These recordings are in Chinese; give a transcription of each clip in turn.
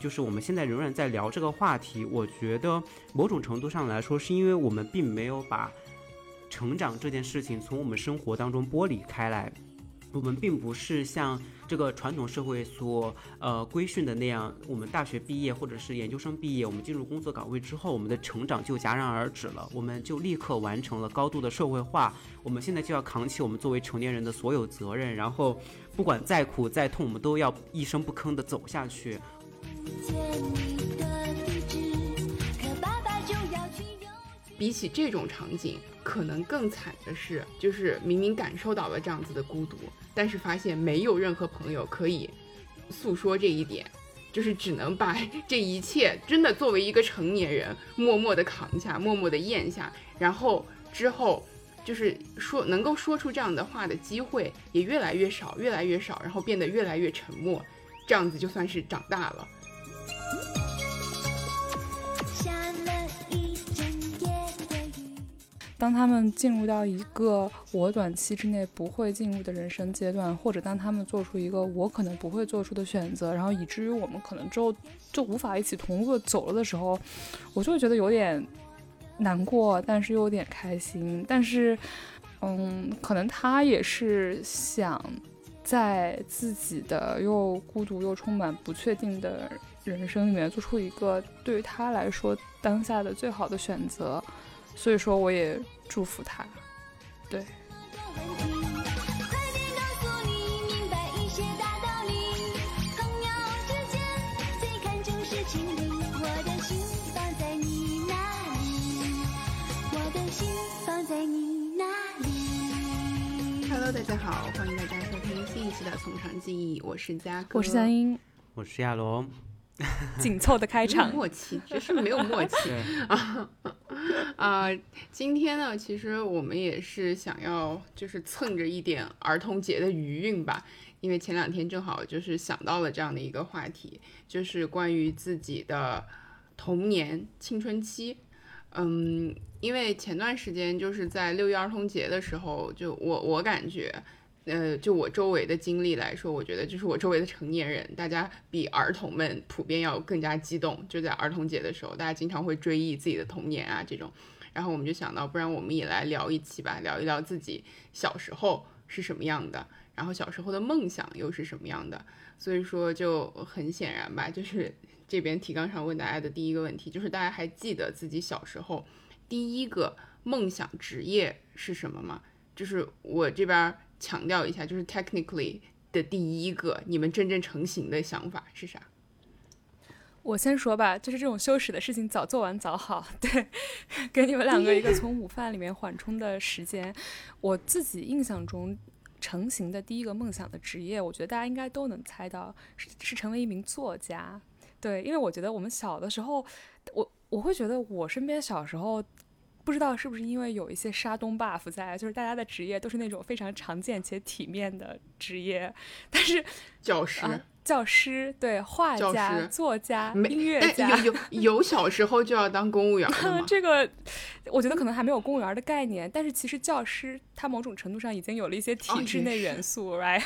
就是我们现在仍然在聊这个话题，我觉得某种程度上来说，是因为我们并没有把成长这件事情从我们生活当中剥离开来。我们并不是像这个传统社会所呃规训的那样，我们大学毕业或者是研究生毕业，我们进入工作岗位之后，我们的成长就戛然而止了，我们就立刻完成了高度的社会化。我们现在就要扛起我们作为成年人的所有责任，然后不管再苦再痛，我们都要一声不吭的走下去。比起这种场景，可能更惨的是，就是明明感受到了这样子的孤独，但是发现没有任何朋友可以诉说这一点，就是只能把这一切真的作为一个成年人，默默的扛下，默默的咽下，然后之后就是说能够说出这样的话的机会也越来越少，越来越少，然后变得越来越沉默，这样子就算是长大了。当他们进入到一个我短期之内不会进入的人生阶段，或者当他们做出一个我可能不会做出的选择，然后以至于我们可能之后就无法一起同路走了的时候，我就会觉得有点难过，但是又有点开心。但是，嗯，可能他也是想在自己的又孤独又充满不确定的人生里面做出一个对于他来说当下的最好的选择。所以说，我也祝福他。对。Hello，大家好，欢迎大家收听新一期的《从长计议》，我是佳哥，我是佳音，我是亚龙。紧凑的开场，默契，这是没有默契啊 啊！今天呢，其实我们也是想要，就是蹭着一点儿童节的余韵吧，因为前两天正好就是想到了这样的一个话题，就是关于自己的童年青春期。嗯，因为前段时间就是在六一儿童节的时候，就我我感觉。呃，就我周围的经历来说，我觉得就是我周围的成年人，大家比儿童们普遍要更加激动。就在儿童节的时候，大家经常会追忆自己的童年啊这种。然后我们就想到，不然我们也来聊一期吧，聊一聊自己小时候是什么样的，然后小时候的梦想又是什么样的。所以说就很显然吧，就是 这边提纲上问大家的第一个问题，就是大家还记得自己小时候第一个梦想职业是什么吗？就是我这边。强调一下，就是 technically 的第一个，你们真正成型的想法是啥？我先说吧，就是这种羞耻的事情早做完早好。对，给你们两个一个从午饭里面缓冲的时间。我自己印象中成型的第一个梦想的职业，我觉得大家应该都能猜到，是是成为一名作家。对，因为我觉得我们小的时候，我我会觉得我身边小时候。不知道是不是因为有一些沙东 buff 在，就是大家的职业都是那种非常常见且体面的职业，但是教师、教师对画家、作家、音乐家，有有 有小时候就要当公务员吗？这个我觉得可能还没有公务员的概念，但是其实教师他某种程度上已经有了一些体制内元素，right？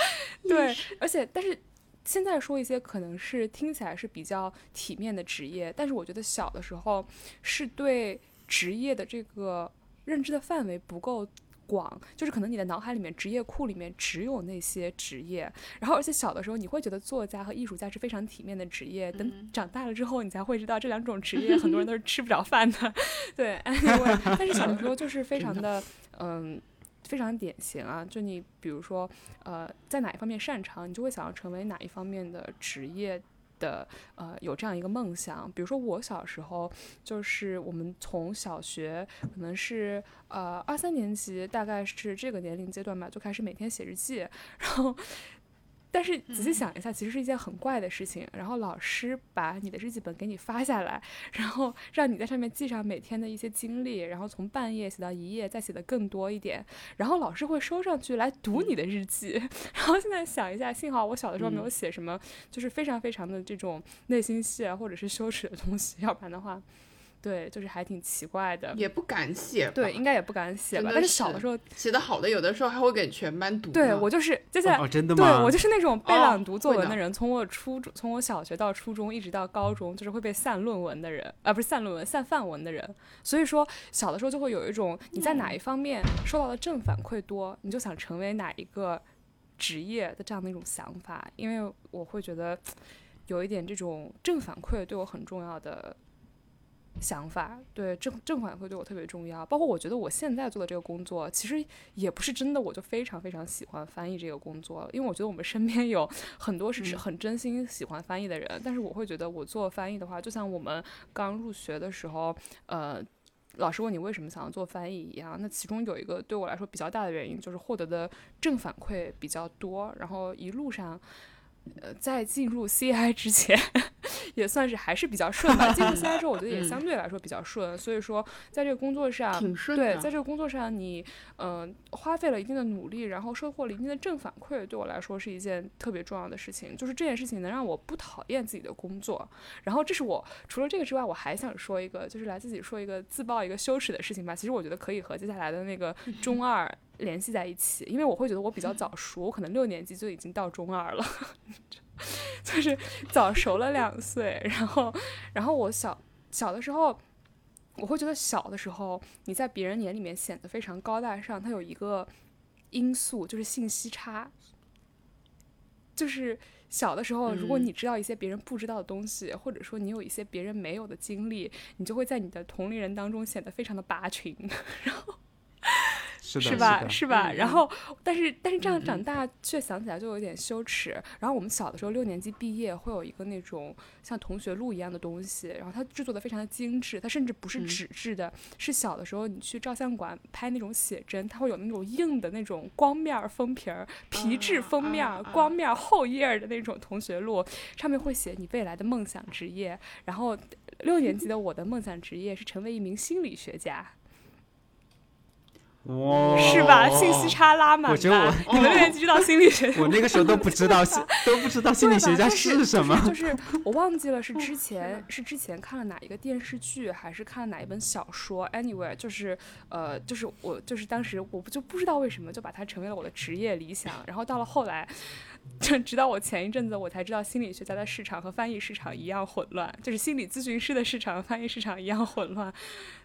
对，而且但是现在说一些可能是听起来是比较体面的职业，但是我觉得小的时候是对。职业的这个认知的范围不够广，就是可能你的脑海里面职业库里面只有那些职业，然后而且小的时候你会觉得作家和艺术家是非常体面的职业，等长大了之后你才会知道这两种职业很多人都是吃不着饭的，对，但是小的时候就是非常的嗯非常典型啊，就你比如说呃在哪一方面擅长，你就会想要成为哪一方面的职业。的呃，有这样一个梦想，比如说我小时候，就是我们从小学可能是呃二三年级，大概是这个年龄阶段吧，就开始每天写日记，然后。但是仔细想一下，其实是一件很怪的事情。然后老师把你的日记本给你发下来，然后让你在上面记上每天的一些经历，然后从半夜写到一夜，再写的更多一点。然后老师会收上去来读你的日记。然后现在想一下，幸好我小的时候没有写什么，就是非常非常的这种内心戏啊，或者是羞耻的东西，要不然的话，对，就是还挺奇怪的。也不敢写，对，应该也不敢写吧。但是小的时候写的好的，有的时候还会给全班读。对我就是接下来哦，真的吗？对我就是那种背朗读作文的人，从我初中，从我小学到初中，一直到高中，就是会被散论文的人，啊，不是散论文，散范文的人。所以说，小的时候就会有一种你在哪一方面受到的正反馈多，你就想成为哪一个职业的这样的一种想法。因为我会觉得有一点这种正反馈对我很重要的。想法对正正反馈对我特别重要，包括我觉得我现在做的这个工作，其实也不是真的我就非常非常喜欢翻译这个工作，因为我觉得我们身边有很多是很真心喜欢翻译的人，但是我会觉得我做翻译的话，就像我们刚入学的时候，呃，老师问你为什么想要做翻译一样，那其中有一个对我来说比较大的原因就是获得的正反馈比较多，然后一路上。呃，在进入 CI 之前，也算是还是比较顺吧。进入 CI 之后，我觉得也 相对来说比较顺。所以说，在这个工作上，对，在这个工作上，你嗯花费了一定的努力，然后收获了一定的正反馈，对我来说是一件特别重要的事情。就是这件事情能让我不讨厌自己的工作。然后，这是我除了这个之外，我还想说一个，就是来自己说一个自曝一个羞耻的事情吧。其实我觉得可以和接下来的那个中二。联系在一起，因为我会觉得我比较早熟，我可能六年级就已经到中二了，就是早熟了两岁。然后，然后我小小的时候，我会觉得小的时候你在别人眼里面显得非常高大上，它有一个因素就是信息差，就是小的时候，如果你知道一些别人不知道的东西，或者说你有一些别人没有的经历，你就会在你的同龄人当中显得非常的拔群，然后。是吧？是吧？然后，但是，但是这样长大却想起来就有点羞耻。然后我们小的时候六年级毕业会有一个那种像同学录一样的东西，然后它制作的非常的精致，它甚至不是纸质的，是小的时候你去照相馆拍那种写真，它会有那种硬的那种光面封皮儿、皮质封面、光面厚页的那种同学录，上面会写你未来的梦想职业。然后六年级的我的梦想职业是成为一名心理学家。哇，是吧？信息差拉满。我觉得我 你们六年级知道心理学，我那个时候都不知道，都不知道心理学家是什么。就是我忘记了是之前是之前看了哪一个电视剧，还是看了哪一本小说。Anyway，就是呃，就是我就是当时我不就不知道为什么就把它成为了我的职业理想。然后到了后来，就 直到我前一阵子我才知道心理学家的市场和翻译市场一样混乱，就是心理咨询师的市场和翻译市场一样混乱。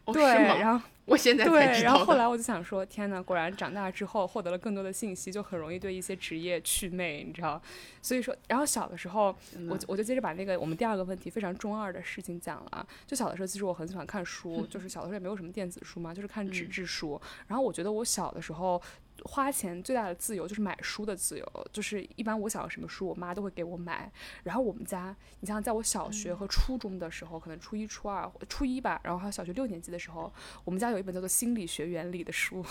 对，然后。我现在对，然后后来我就想说，天呐，果然长大之后获得了更多的信息，就很容易对一些职业祛魅，你知道？所以说，然后小的时候，我我就接着把那个我们第二个问题非常中二的事情讲了啊。就小的时候，其实我很喜欢看书，就是小的时候也没有什么电子书嘛，就是看纸质书。然后我觉得我小的时候。花钱最大的自由就是买书的自由，就是一般我想要什么书，我妈都会给我买。然后我们家，你像在我小学和初中的时候，可能初一、初二、初一吧，然后还有小学六年级的时候，我们家有一本叫做《心理学原理》的书。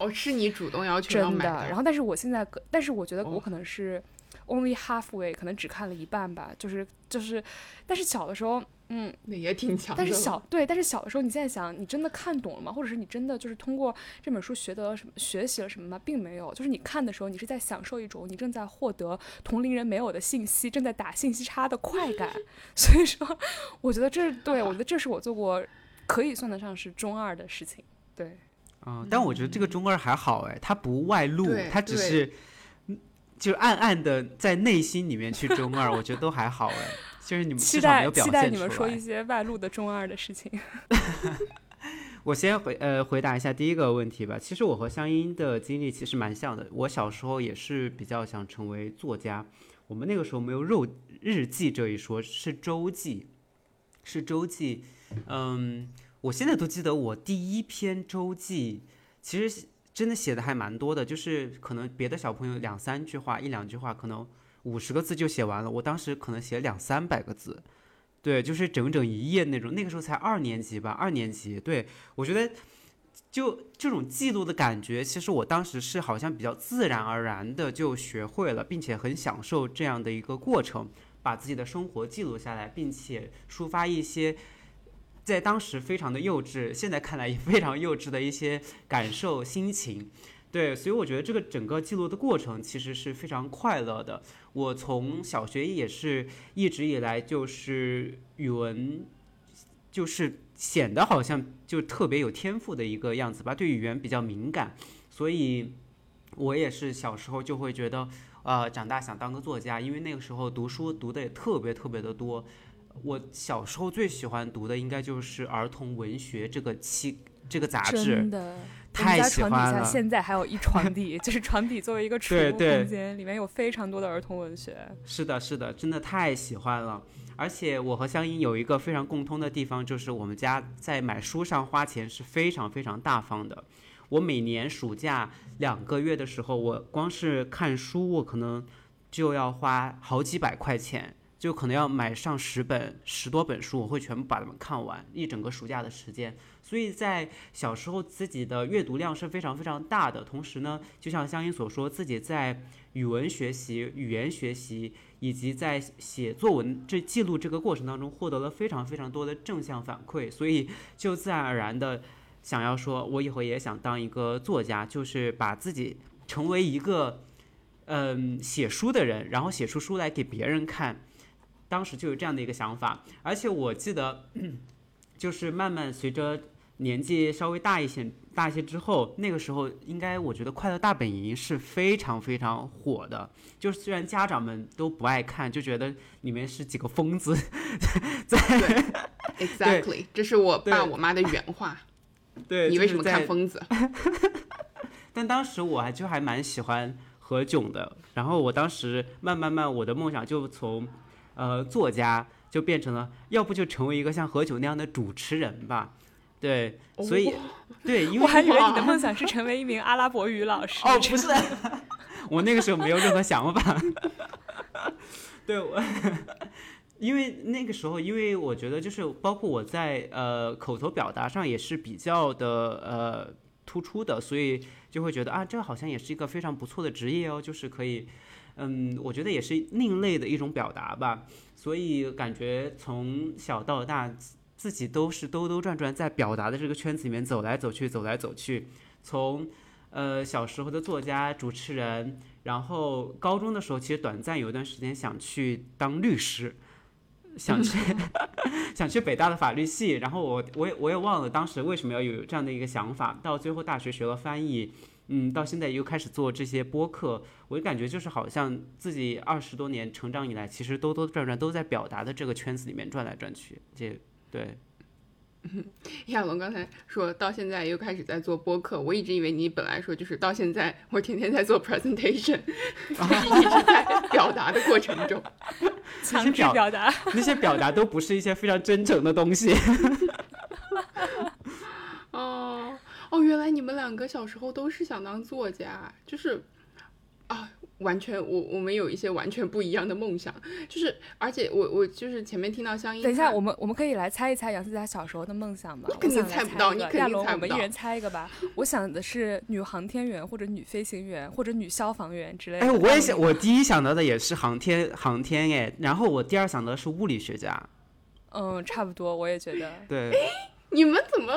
哦，是你主动要求真的。然后，但是我现在，但是我觉得我可能是 only halfway，可能只看了一半吧。就是就是，但是小的时候。嗯，那也挺强。但是小对，但是小的时候，你现在想，你真的看懂了吗？或者是你真的就是通过这本书学得了什么，学习了什么吗？并没有。就是你看的时候，你是在享受一种你正在获得同龄人没有的信息，正在打信息差的快感。所以说，我觉得这对我觉得这是我做过可以算得上是中二的事情。对，嗯，但我觉得这个中二还好哎，他不外露，他只是就暗暗的在内心里面去中二，我觉得都还好哎。就是你们期待期待你们说一些外露的中二的事情。我先回呃回答一下第一个问题吧。其实我和香音的经历其实蛮像的。我小时候也是比较想成为作家。我们那个时候没有肉日记这一说，是周记，是周记。嗯，我现在都记得我第一篇周记，其实真的写的还蛮多的，就是可能别的小朋友两三句话、一两句话，可能。五十个字就写完了，我当时可能写两三百个字，对，就是整整一页那种。那个时候才二年级吧，二年级。对我觉得，就这种记录的感觉，其实我当时是好像比较自然而然的就学会了，并且很享受这样的一个过程，把自己的生活记录下来，并且抒发一些在当时非常的幼稚，现在看来也非常幼稚的一些感受心情。对，所以我觉得这个整个记录的过程其实是非常快乐的。我从小学也是一直以来就是语文就是显得好像就特别有天赋的一个样子吧，对语言比较敏感，所以我也是小时候就会觉得，呃，长大想当个作家，因为那个时候读书读的也特别特别的多。我小时候最喜欢读的应该就是儿童文学这个期这个杂志，真的。太喜欢了。床底下现在还有一床底，就是床底作为一个储物空间，里面有非常多的儿童文学。是的，是的，真的太喜欢了。而且我和香音有一个非常共通的地方，就是我们家在买书上花钱是非常非常大方的。我每年暑假两个月的时候，我光是看书，我可能就要花好几百块钱。就可能要买上十本十多本书，我会全部把它们看完一整个暑假的时间。所以在小时候自己的阅读量是非常非常大的。同时呢，就像香音所说，自己在语文学习、语言学习以及在写作文这记录这个过程当中，获得了非常非常多的正向反馈。所以就自然而然的想要说，我以后也想当一个作家，就是把自己成为一个嗯写书的人，然后写出书来给别人看。当时就有这样的一个想法，而且我记得，就是慢慢随着年纪稍微大一些、大一些之后，那个时候应该我觉得《快乐大本营》是非常非常火的。就是虽然家长们都不爱看，就觉得里面是几个疯子在。Exactly，这是我爸我妈的原话。对，你为什么看疯子？但当时我还就还蛮喜欢何炅的，然后我当时慢慢慢，我的梦想就从。呃，作家就变成了，要不就成为一个像何炅那样的主持人吧，对，所以，对，因为我还以为你的梦想是成为一名阿拉伯语老师。哦，不是，我那个时候没有任何想法。对，我，因为那个时候，因为我觉得就是包括我在呃口头表达上也是比较的呃突出的，所以就会觉得啊，这好像也是一个非常不错的职业哦，就是可以。嗯，我觉得也是另类的一种表达吧，所以感觉从小到大自己都是兜兜转转在表达的这个圈子里面走来走去，走来走去。从呃小时候的作家、主持人，然后高中的时候其实短暂有一段时间想去当律师，想 去想去北大的法律系，然后我我也我也忘了当时为什么要有这样的一个想法，到最后大学学了翻译。嗯，到现在又开始做这些播客，我就感觉就是好像自己二十多年成长以来，其实兜兜转转都在表达的这个圈子里面转来转去。这对，亚龙刚才说到现在又开始在做播客，我一直以为你本来说就是到现在我天天在做 presentation，一直在表达的过程中，强制表达那些表达都不是一些非常真诚的东西。哦。哦，原来你们两个小时候都是想当作家，就是，啊，完全我我们有一些完全不一样的梦想，就是而且我我就是前面听到香音，等一下我们我们可以来猜一猜杨思佳小时候的梦想吗？肯定猜不到，你肯定猜不到。我们一人猜一个吧。我想的是女航天员或者女飞行员或者女消防员之类的。哎，我也想，我第一想到的也是航天航天哎，然后我第二想到的是物理学家。嗯，差不多，我也觉得。对。哎，你们怎么？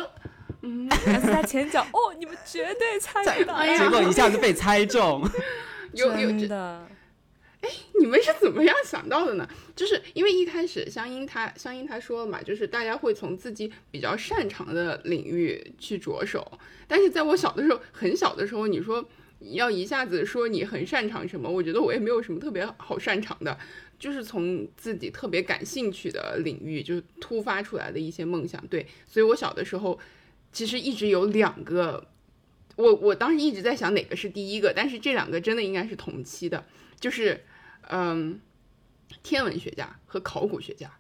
嗯，在前脚哦，你们绝对猜不到，结果一下子被猜中，有有的。哎，你们是怎么样想到的呢？就是因为一开始香音他香音他说了嘛，就是大家会从自己比较擅长的领域去着手。但是在我小的时候，很小的时候，你说要一下子说你很擅长什么，我觉得我也没有什么特别好擅长的，就是从自己特别感兴趣的领域就突发出来的一些梦想。对，所以我小的时候。其实一直有两个，我我当时一直在想哪个是第一个，但是这两个真的应该是同期的，就是嗯，天文学家和考古学家，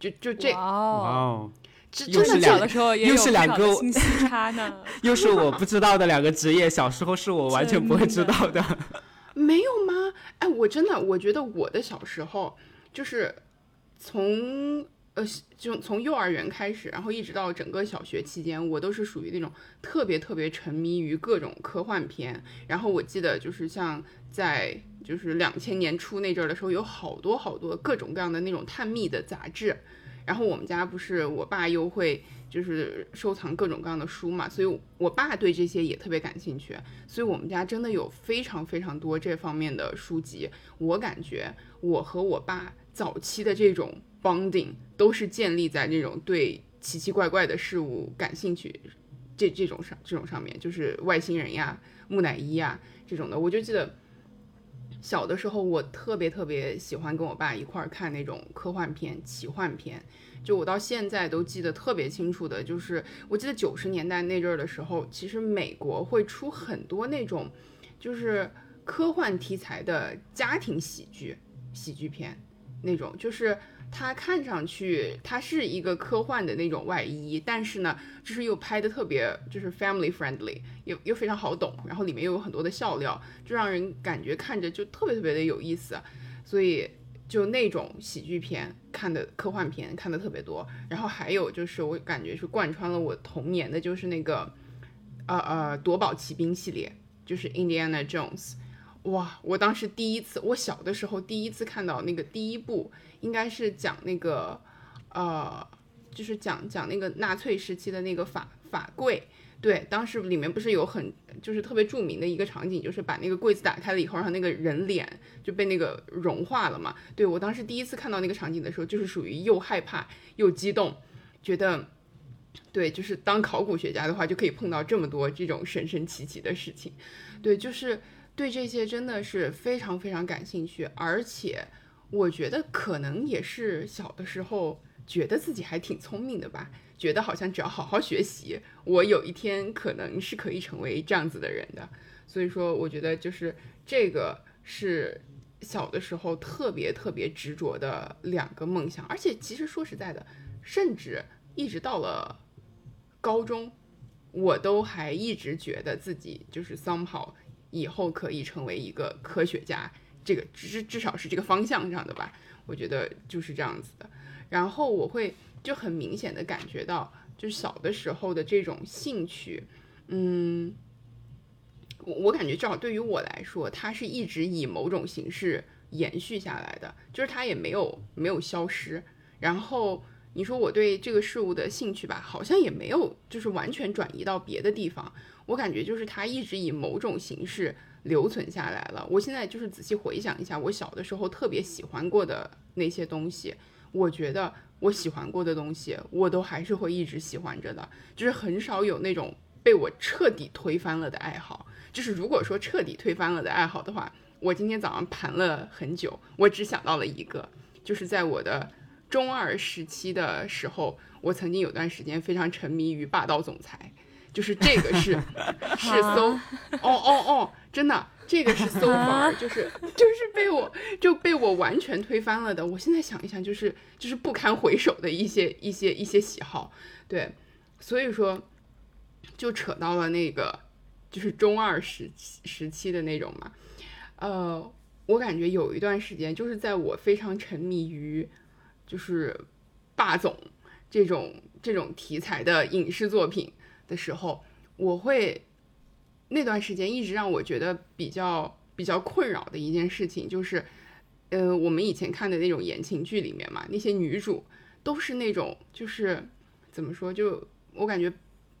就就这哦，真的小的时候又是两个信息差呢，又是我不知道的两个职业，小时候是我完全不会知道的，没有吗？哎，我真的我觉得我的小时候就是从。呃，就从幼儿园开始，然后一直到整个小学期间，我都是属于那种特别特别沉迷于各种科幻片。然后我记得就是像在就是两千年初那阵儿的时候，有好多好多各种各样的那种探秘的杂志。然后我们家不是我爸又会就是收藏各种各样的书嘛，所以我爸对这些也特别感兴趣。所以我们家真的有非常非常多这方面的书籍。我感觉我和我爸早期的这种。绑定都是建立在那种对奇奇怪怪的事物感兴趣，这这种上这种上面就是外星人呀、木乃伊呀这种的，我就记得小的时候我特别特别喜欢跟我爸一块儿看那种科幻片、奇幻片，就我到现在都记得特别清楚的，就是我记得九十年代那阵儿的时候，其实美国会出很多那种就是科幻题材的家庭喜剧喜剧片，那种就是。它看上去它是一个科幻的那种外衣，但是呢，就是又拍的特别就是 family friendly，又又非常好懂，然后里面又有很多的笑料，就让人感觉看着就特别特别的有意思，所以就那种喜剧片看的科幻片看的特别多，然后还有就是我感觉是贯穿了我童年的，就是那个呃呃夺宝奇兵系列，就是 Indiana Jones。哇！我当时第一次，我小的时候第一次看到那个第一部，应该是讲那个，呃，就是讲讲那个纳粹时期的那个法法柜。对，当时里面不是有很就是特别著名的一个场景，就是把那个柜子打开了以后，然后那个人脸就被那个融化了嘛。对我当时第一次看到那个场景的时候，就是属于又害怕又激动，觉得，对，就是当考古学家的话，就可以碰到这么多这种神神奇奇的事情。对，就是。对这些真的是非常非常感兴趣，而且我觉得可能也是小的时候觉得自己还挺聪明的吧，觉得好像只要好好学习，我有一天可能是可以成为这样子的人的。所以说，我觉得就是这个是小的时候特别特别执着的两个梦想，而且其实说实在的，甚至一直到了高中，我都还一直觉得自己就是 somehow。以后可以成为一个科学家，这个至至少是这个方向上的吧，我觉得就是这样子的。然后我会就很明显的感觉到，就是小的时候的这种兴趣，嗯，我我感觉至少对于我来说，它是一直以某种形式延续下来的，就是它也没有没有消失。然后你说我对这个事物的兴趣吧，好像也没有就是完全转移到别的地方。我感觉就是它一直以某种形式留存下来了。我现在就是仔细回想一下，我小的时候特别喜欢过的那些东西，我觉得我喜欢过的东西，我都还是会一直喜欢着的。就是很少有那种被我彻底推翻了的爱好。就是如果说彻底推翻了的爱好的话，我今天早上盘了很久，我只想到了一个，就是在我的中二时期的时候，我曾经有段时间非常沉迷于霸道总裁。就是这个是 是 so 哦哦哦，真的，这个是 so far，就是就是被我就被我完全推翻了的。我现在想一想，就是就是不堪回首的一些一些一些喜好，对，所以说就扯到了那个就是中二时时期的那种嘛。呃，我感觉有一段时间，就是在我非常沉迷于就是霸总这种这种题材的影视作品。的时候，我会那段时间一直让我觉得比较比较困扰的一件事情，就是，呃，我们以前看的那种言情剧里面嘛，那些女主都是那种就是怎么说，就我感觉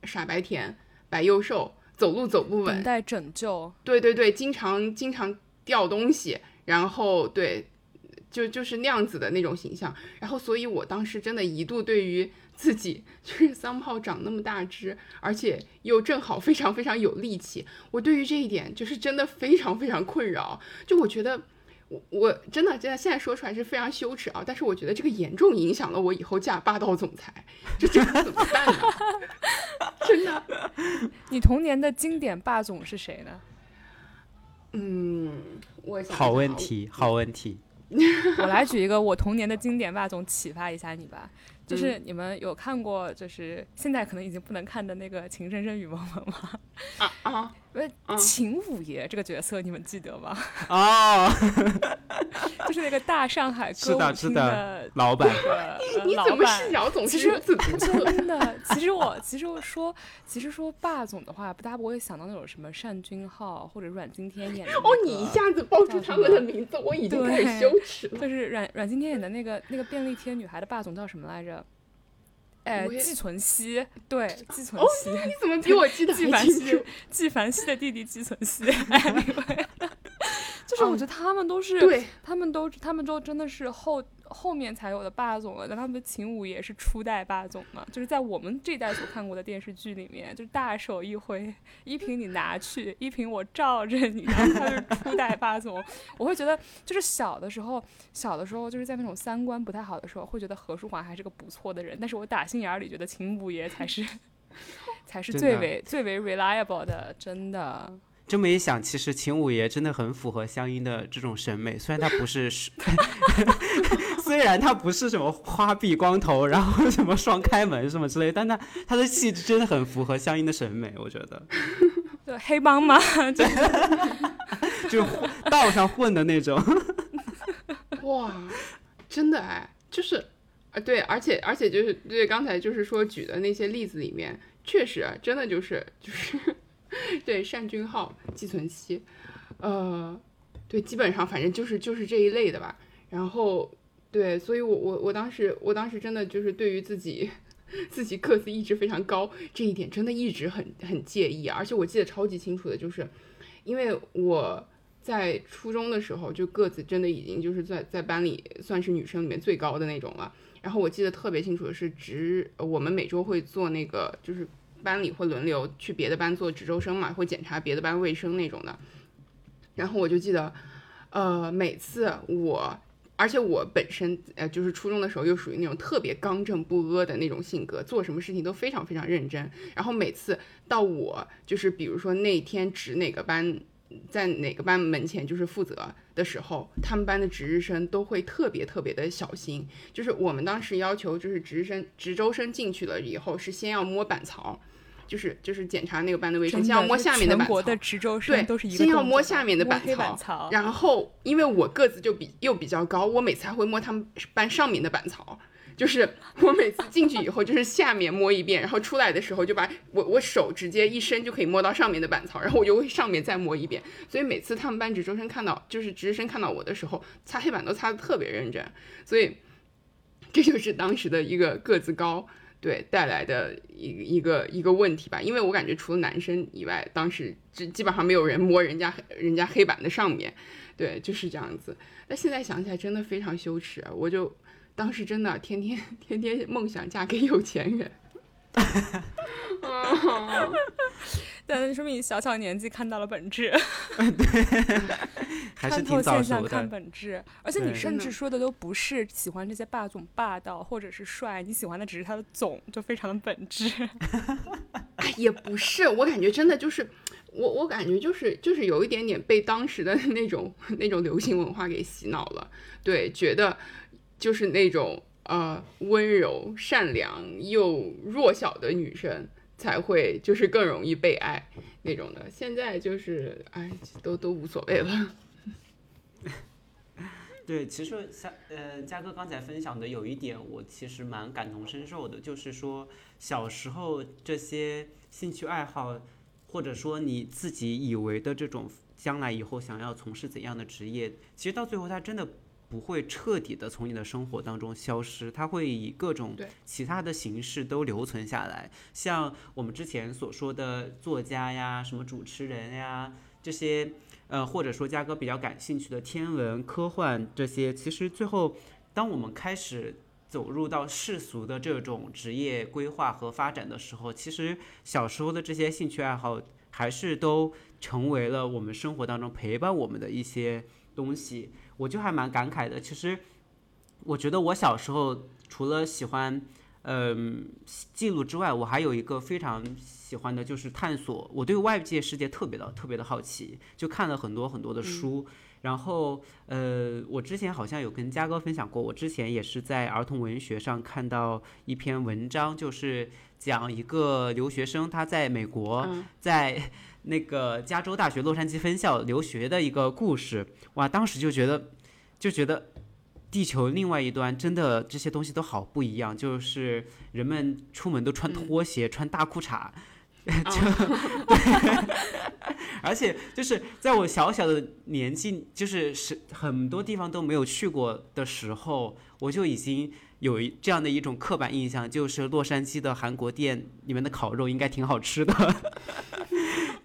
傻白甜、白又瘦，走路走不稳，等待拯救，对对对，经常经常掉东西，然后对，就就是那样子的那种形象，然后所以我当时真的一度对于。自己就是桑炮长那么大只，而且又正好非常非常有力气。我对于这一点就是真的非常非常困扰。就我觉得，我我真的真的现在说出来是非常羞耻啊！但是我觉得这个严重影响了我以后嫁霸道总裁，这这怎么办呢？真的。你童年的经典霸总是谁呢？嗯，我想好问题，好问题。我来举一个我童年的经典霸总，启发一下你吧。就是你们有看过，就是现在可能已经不能看的那个《情深深雨蒙蒙》吗？啊啊！秦五爷这个角色你们记得吗？哦，就是那个大上海歌舞厅的老板。你怎么是姚总是如此独特？真的，其实我其实我说，其实说霸总的话，大家不会想到那种什么单君浩或者阮经天演的。哦，你一下子报出他们的名字，我已经开始羞耻了。就是阮阮经天演的那个那个便利贴女孩的霸总叫什么来着？哎，纪存希，对，纪存希，你怎么比我记得 季凡希？纪梵希的弟弟纪存希，就 就是我觉得他们都是，对，他们都他们都真的是后后面才有的霸总了。但他们的秦五爷是初代霸总嘛？就是在我们这代所看过的电视剧里面，就是大手一挥，依萍你拿去，依萍我罩着你，然后他是初代霸总。我会觉得，就是小的时候，小的时候就是在那种三观不太好的时候，会觉得何书桓还是个不错的人，但是我打心眼里觉得秦五爷才是才是最为最为 reliable 的，真的。这么一想，其实秦五爷真的很符合香音的这种审美。虽然他不是，虽然他不是什么花臂光头，然后什么双开门什么之类，但他他的气质真的很符合香音的审美，我觉得。对，黑帮嘛，就道上混的那种。哇，真的哎，就是啊，对，而且而且就是对刚才就是说举的那些例子里面，确实真的就是就是。对单君浩、季存希，呃，对，基本上反正就是就是这一类的吧。然后，对，所以我我我当时我当时真的就是对于自己 自己个子一直非常高这一点，真的一直很很介意。而且我记得超级清楚的就是，因为我在初中的时候就个子真的已经就是在在班里算是女生里面最高的那种了。然后我记得特别清楚的是值，我们每周会做那个就是。班里会轮流去别的班做值周生嘛，会检查别的班卫生那种的。然后我就记得，呃，每次我，而且我本身呃就是初中的时候又属于那种特别刚正不阿的那种性格，做什么事情都非常非常认真。然后每次到我就是比如说那天值哪个班，在哪个班门前就是负责的时候，他们班的值日生都会特别特别的小心。就是我们当时要求就是值日生值周生进去了以后是先要摸板槽。就是就是检查那个班的卫生，先要摸下面的板槽。对，先要摸下面的板槽。然后，因为我个子就比又比较高，我每次还会摸他们班上面的板槽。就是 我每次进去以后，就是下面摸一遍，然后出来的时候就把我我手直接一伸就可以摸到上面的板槽，然后我就会上面再摸一遍。所以每次他们班值周生看到，就是值日生看到我的时候，擦黑板都擦的特别认真。所以这就是当时的一个个子高。对带来的一一个一个问题吧，因为我感觉除了男生以外，当时基基本上没有人摸人家人家黑板的上面，对，就是这样子。那现在想起来真的非常羞耻，我就当时真的天天天天梦想嫁给有钱人。但说明你小小年纪看到了本质，对，看透现象看本质，而且你甚至说的都不是喜欢这些霸总霸道或者是帅，你喜欢的只是他的总，就非常的本质。哎，也不是，我感觉真的就是我，我感觉就是就是有一点点被当时的 那种那种流行文化给洗脑了，对，觉得就是那种呃温柔善良又弱小的女生。才会就是更容易被爱那种的，现在就是哎，都都无所谓了。对，其实像呃，嘉哥刚才分享的有一点，我其实蛮感同身受的，就是说小时候这些兴趣爱好，或者说你自己以为的这种将来以后想要从事怎样的职业，其实到最后他真的。不会彻底的从你的生活当中消失，它会以各种其他的形式都留存下来。像我们之前所说的作家呀、什么主持人呀这些，呃，或者说嘉哥比较感兴趣的天文、科幻这些，其实最后当我们开始走入到世俗的这种职业规划和发展的时候，其实小时候的这些兴趣爱好还是都成为了我们生活当中陪伴我们的一些东西。我就还蛮感慨的。其实，我觉得我小时候除了喜欢，嗯，记录之外，我还有一个非常喜欢的就是探索。我对外界世界特别的特别的好奇，就看了很多很多的书。然后，呃，我之前好像有跟嘉哥分享过，我之前也是在儿童文学上看到一篇文章，就是讲一个留学生他在美国在。那个加州大学洛杉矶分校留学的一个故事，哇，当时就觉得，就觉得，地球另外一端真的这些东西都好不一样，就是人们出门都穿拖鞋、穿大裤衩，就，而且就是在我小小的年纪，就是是很多地方都没有去过的时候，我就已经有一这样的一种刻板印象，就是洛杉矶的韩国店里面的烤肉应该挺好吃的。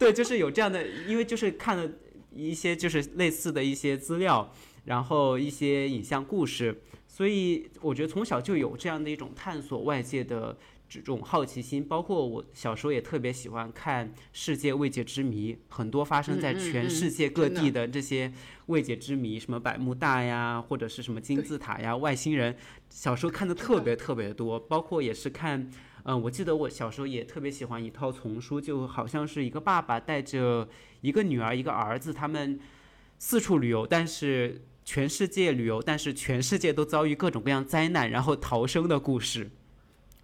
对，就是有这样的，因为就是看了一些就是类似的一些资料，然后一些影像故事，所以我觉得从小就有这样的一种探索外界的这种好奇心。包括我小时候也特别喜欢看《世界未解之谜》，很多发生在全世界各地的这些未解之谜，什么百慕大呀，或者是什么金字塔呀、外星人，小时候看的特别特别多。包括也是看。嗯，我记得我小时候也特别喜欢一套丛书，就好像是一个爸爸带着一个女儿、一个儿子，他们四处旅游，但是全世界旅游，但是全世界都遭遇各种各样灾难，然后逃生的故事，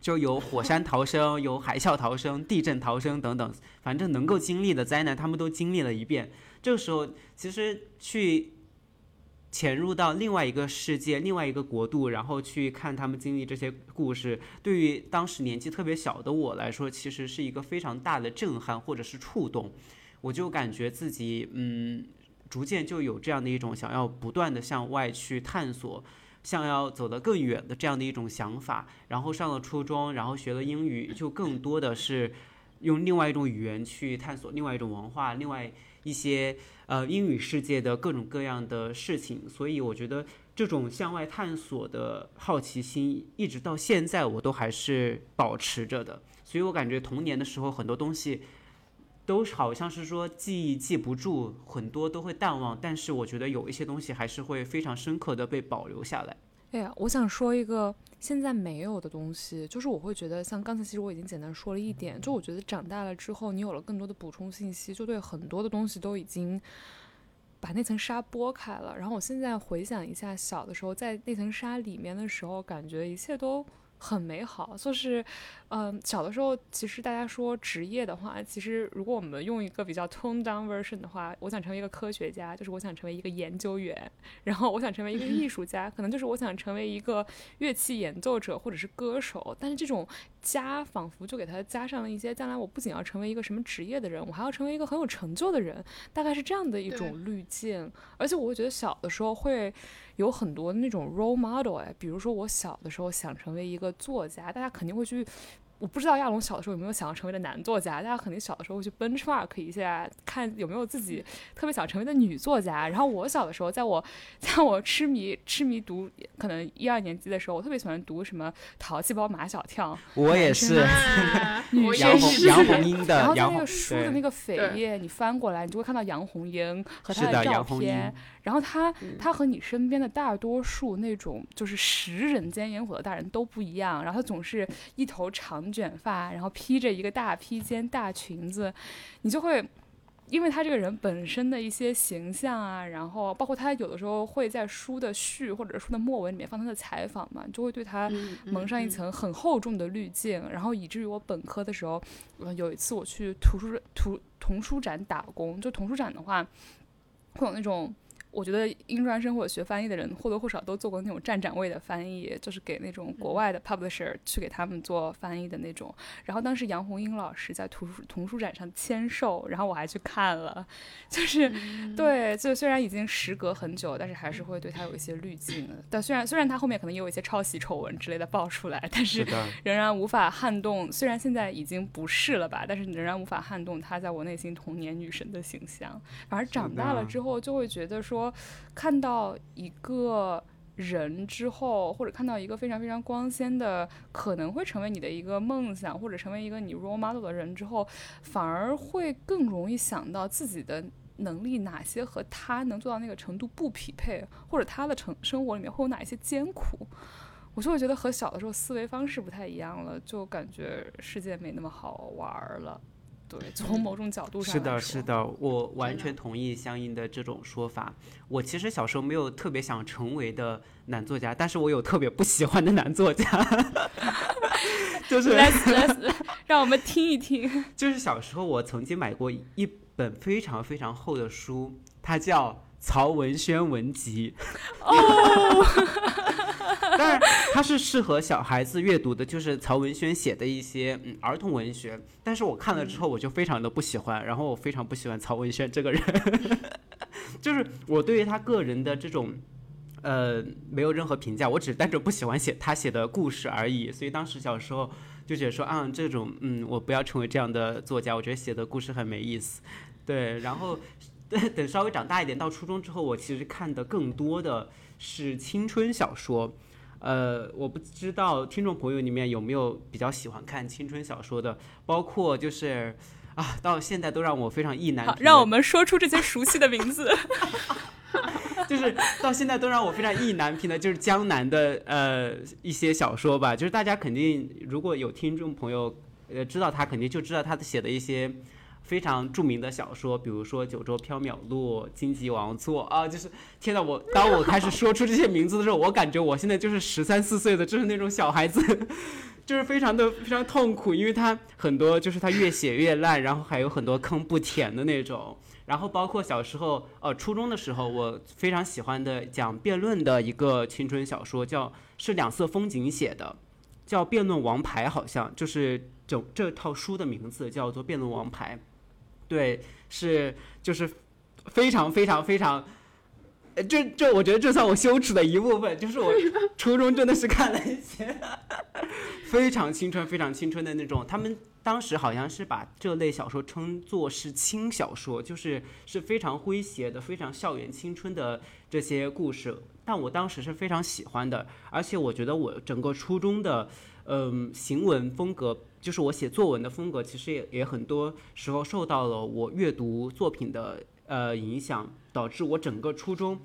就有火山逃生、有海啸逃生、地震逃生等等，反正能够经历的灾难，他们都经历了一遍。这个时候，其实去。潜入到另外一个世界、另外一个国度，然后去看他们经历这些故事，对于当时年纪特别小的我来说，其实是一个非常大的震撼或者是触动。我就感觉自己，嗯，逐渐就有这样的一种想要不断的向外去探索，想要走得更远的这样的一种想法。然后上了初中，然后学了英语，就更多的是用另外一种语言去探索另外一种文化，另外一些。呃，英语世界的各种各样的事情，所以我觉得这种向外探索的好奇心，一直到现在我都还是保持着的。所以我感觉童年的时候很多东西，都好像是说记忆记不住，很多都会淡忘，但是我觉得有一些东西还是会非常深刻的被保留下来。哎呀，我想说一个现在没有的东西，就是我会觉得，像刚才其实我已经简单说了一点，就我觉得长大了之后，你有了更多的补充信息，就对很多的东西都已经把那层纱剥开了。然后我现在回想一下小的时候，在那层纱里面的时候，感觉一切都。很美好，就是，嗯，小的时候，其实大家说职业的话，其实如果我们用一个比较 tone down version 的话，我想成为一个科学家，就是我想成为一个研究员，然后我想成为一个艺术家，可能就是我想成为一个乐器演奏者或者是歌手，但是这种加仿佛就给他加上了一些，将来我不仅要成为一个什么职业的人，我还要成为一个很有成就的人，大概是这样的一种滤镜，而且我会觉得小的时候会。有很多那种 role model 哎，比如说我小的时候想成为一个作家，大家肯定会去。我不知道亚龙小的时候有没有想要成为的男作家，大家肯定小的时候会去 benchmark 一下，看有没有自己特别想成为的女作家。然后我小的时候，在我在我痴迷痴迷读可能一二年级的时候，我特别喜欢读什么《淘气包马小跳》。我 也是，女杨红杨红樱的。然后在那个书的那个扉页，你翻过来，你就会看到杨红樱和她的照片。然后他他和你身边的大多数那种就是食人间烟火的大人都不一样。然后他总是一头长卷发，然后披着一个大披肩、大裙子，你就会因为他这个人本身的一些形象啊，然后包括他有的时候会在书的序或者书的末尾里面放他的采访嘛，就会对他蒙上一层很厚重的滤镜。然后以至于我本科的时候，有一次我去图书图童书展打工，就童书展的话，会有那种。我觉得英专生或者学翻译的人或多或少都做过那种站展位的翻译，就是给那种国外的 publisher 去给他们做翻译的那种。然后当时杨红樱老师在图书童书展上签售，然后我还去看了，就是对，就虽然已经时隔很久，但是还是会对他有一些滤镜。但虽然虽然他后面可能也有一些抄袭丑闻之类的爆出来，但是仍然无法撼动。虽然现在已经不是了吧，但是仍然无法撼动他在我内心童年女神的形象。反而长大了之后，就会觉得说。看到一个人之后，或者看到一个非常非常光鲜的，可能会成为你的一个梦想，或者成为一个你 role model 的人之后，反而会更容易想到自己的能力哪些和他能做到那个程度不匹配，或者他的成生活里面会有哪一些艰苦，我就会觉得和小的时候思维方式不太一样了，就感觉世界没那么好玩了。对，从某种角度上是的，是的，我完全同意相应的这种说法。我其实小时候没有特别想成为的男作家，但是我有特别不喜欢的男作家，就是来来让我们听一听。就是小时候我曾经买过一本非常非常厚的书，它叫《曹文轩文集》。哦。当然，它是适合小孩子阅读的，就是曹文轩写的一些嗯儿童文学。但是我看了之后，我就非常的不喜欢，然后我非常不喜欢曹文轩这个人，就是我对于他个人的这种，呃，没有任何评价，我只单纯不喜欢写他写的故事而已。所以当时小时候就觉得说，啊，这种嗯，我不要成为这样的作家，我觉得写的故事很没意思。对，然后。等稍微长大一点，到初中之后，我其实看的更多的是青春小说。呃，我不知道听众朋友里面有没有比较喜欢看青春小说的，包括就是啊，到现在都让我非常意难平。让我们说出这些熟悉的名字。就是到现在都让我非常意难平的，就是江南的呃一些小说吧。就是大家肯定如果有听众朋友呃知道他，肯定就知道他写的一些非常著名的小说，比如说《九州缥缈录》《荆棘王座》啊。就是天呐，我当我开始说出这些名字的时候，我感觉我现在就是十三四岁的，就是那种小孩子，就是非常的非常痛苦，因为他很多就是他越写越烂，然后还有很多坑不填的那种。然后包括小时候，呃，初中的时候，我非常喜欢的讲辩论的一个青春小说，叫是两色风景写的，叫《辩论王牌》，好像就是整这套书的名字叫做《辩论王牌》。对，是就是非常非常非常，呃，这这我觉得这算我羞耻的一部分，就是我 初中真的是看了一些 非常青春、非常青春的那种，他们。当时好像是把这类小说称作是轻小说，就是是非常诙谐的、非常校园青春的这些故事。但我当时是非常喜欢的，而且我觉得我整个初中的，嗯，行文风格，就是我写作文的风格，其实也也很多时候受到了我阅读作品的呃影响，导致我整个初中。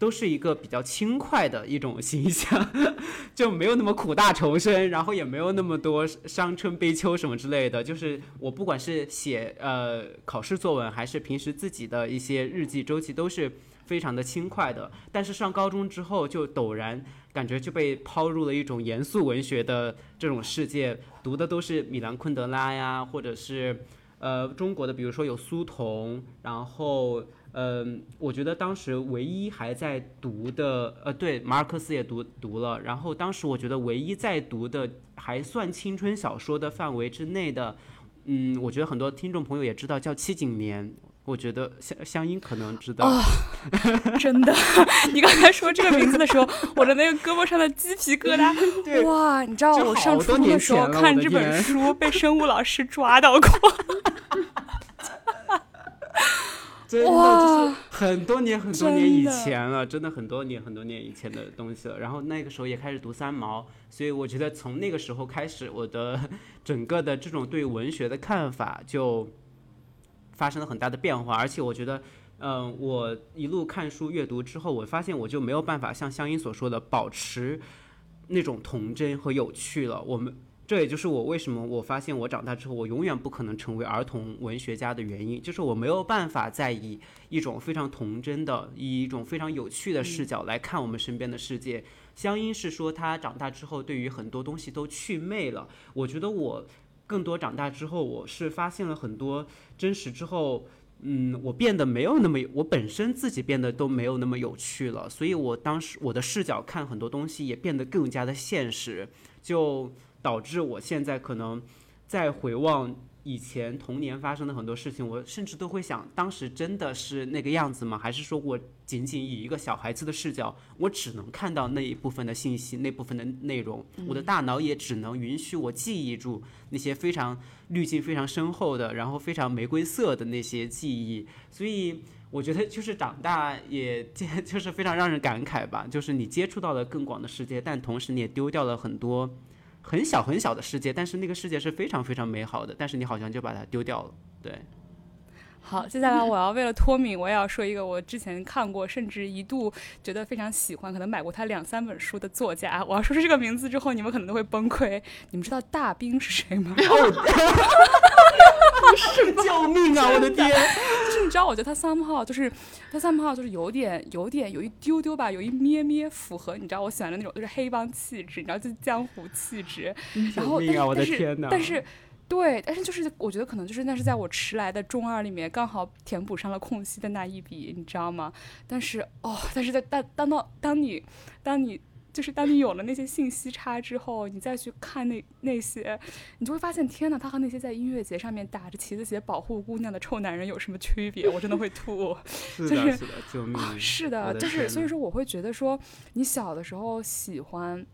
都是一个比较轻快的一种形象，就没有那么苦大仇深，然后也没有那么多伤春悲秋什么之类的。就是我不管是写呃考试作文，还是平时自己的一些日记周记，都是非常的轻快的。但是上高中之后，就陡然感觉就被抛入了一种严肃文学的这种世界，读的都是米兰昆德拉呀，或者是呃中国的，比如说有苏童，然后。嗯，我觉得当时唯一还在读的，呃，对，马尔克斯也读读了。然后当时我觉得唯一在读的还算青春小说的范围之内的，嗯，我觉得很多听众朋友也知道叫七景年。我觉得香香音可能知道。真的，你刚才说这个名字的时候，我的那个胳膊上的鸡皮疙瘩。哇，你知道我上初中的时候看这本书，被生物老师抓到过。真的就是很多年很多年以前了，真的很多年很多年以前的东西了。然后那个时候也开始读三毛，所以我觉得从那个时候开始，我的整个的这种对文学的看法就发生了很大的变化。而且我觉得，嗯，我一路看书阅读之后，我发现我就没有办法像香音所说的保持那种童真和有趣了。我们。这也就是我为什么我发现我长大之后我永远不可能成为儿童文学家的原因，就是我没有办法再以一种非常童真的、以一种非常有趣的视角来看我们身边的世界。香音是说他长大之后对于很多东西都去魅了，我觉得我更多长大之后我是发现了很多真实之后，嗯，我变得没有那么，我本身自己变得都没有那么有趣了，所以我当时我的视角看很多东西也变得更加的现实，就。导致我现在可能在回望以前童年发生的很多事情，我甚至都会想，当时真的是那个样子吗？还是说我仅仅以一个小孩子的视角，我只能看到那一部分的信息，那部分的内容，我的大脑也只能允许我记忆住那些非常滤镜非常深厚的，然后非常玫瑰色的那些记忆。所以我觉得，就是长大也 就是非常让人感慨吧，就是你接触到了更广的世界，但同时你也丢掉了很多。很小很小的世界，但是那个世界是非常非常美好的，但是你好像就把它丢掉了。对，好，接下来我要为了脱敏，我也要说一个我之前看过，甚至一度觉得非常喜欢，可能买过他两三本书的作家。我要说出这个名字之后，你们可能都会崩溃。你们知道大兵是谁吗？是救命啊！我的天，就是你知道，我觉得他三号就是他三号就是有点有点有一丢丢吧，有一咩咩符合你知道我喜欢的那种，就是黑帮气质，你知道就是江湖气质。然后但是但是对，但是就是我觉得可能就是那是在我迟来的中二里面刚好填补上了空隙的那一笔，你知道吗？但是哦，但是在当当到当你当你。就是当你有了那些信息差之后，你再去看那那些，你就会发现，天哪，他和那些在音乐节上面打着旗子写保护姑娘的臭男人有什么区别？我真的会吐。是的，是的，救命！是的，就是所以说，我会觉得说，你小的时候喜欢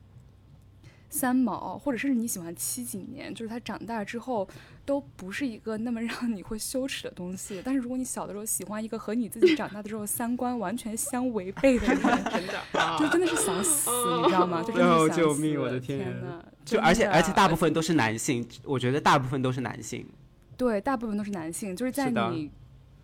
三毛，或者甚至你喜欢七几年，就是他长大之后都不是一个那么 让你会羞耻的东西。但是如果你小的时候喜欢一个和你自己长大的时候三观完全相违背的人，真的，就真的是想死，你知道吗？就真的是想死。救命！我的天呐，就而且而且大部分都是男性，我觉得大部分都是男性。对，大部分都是男性，就是在你。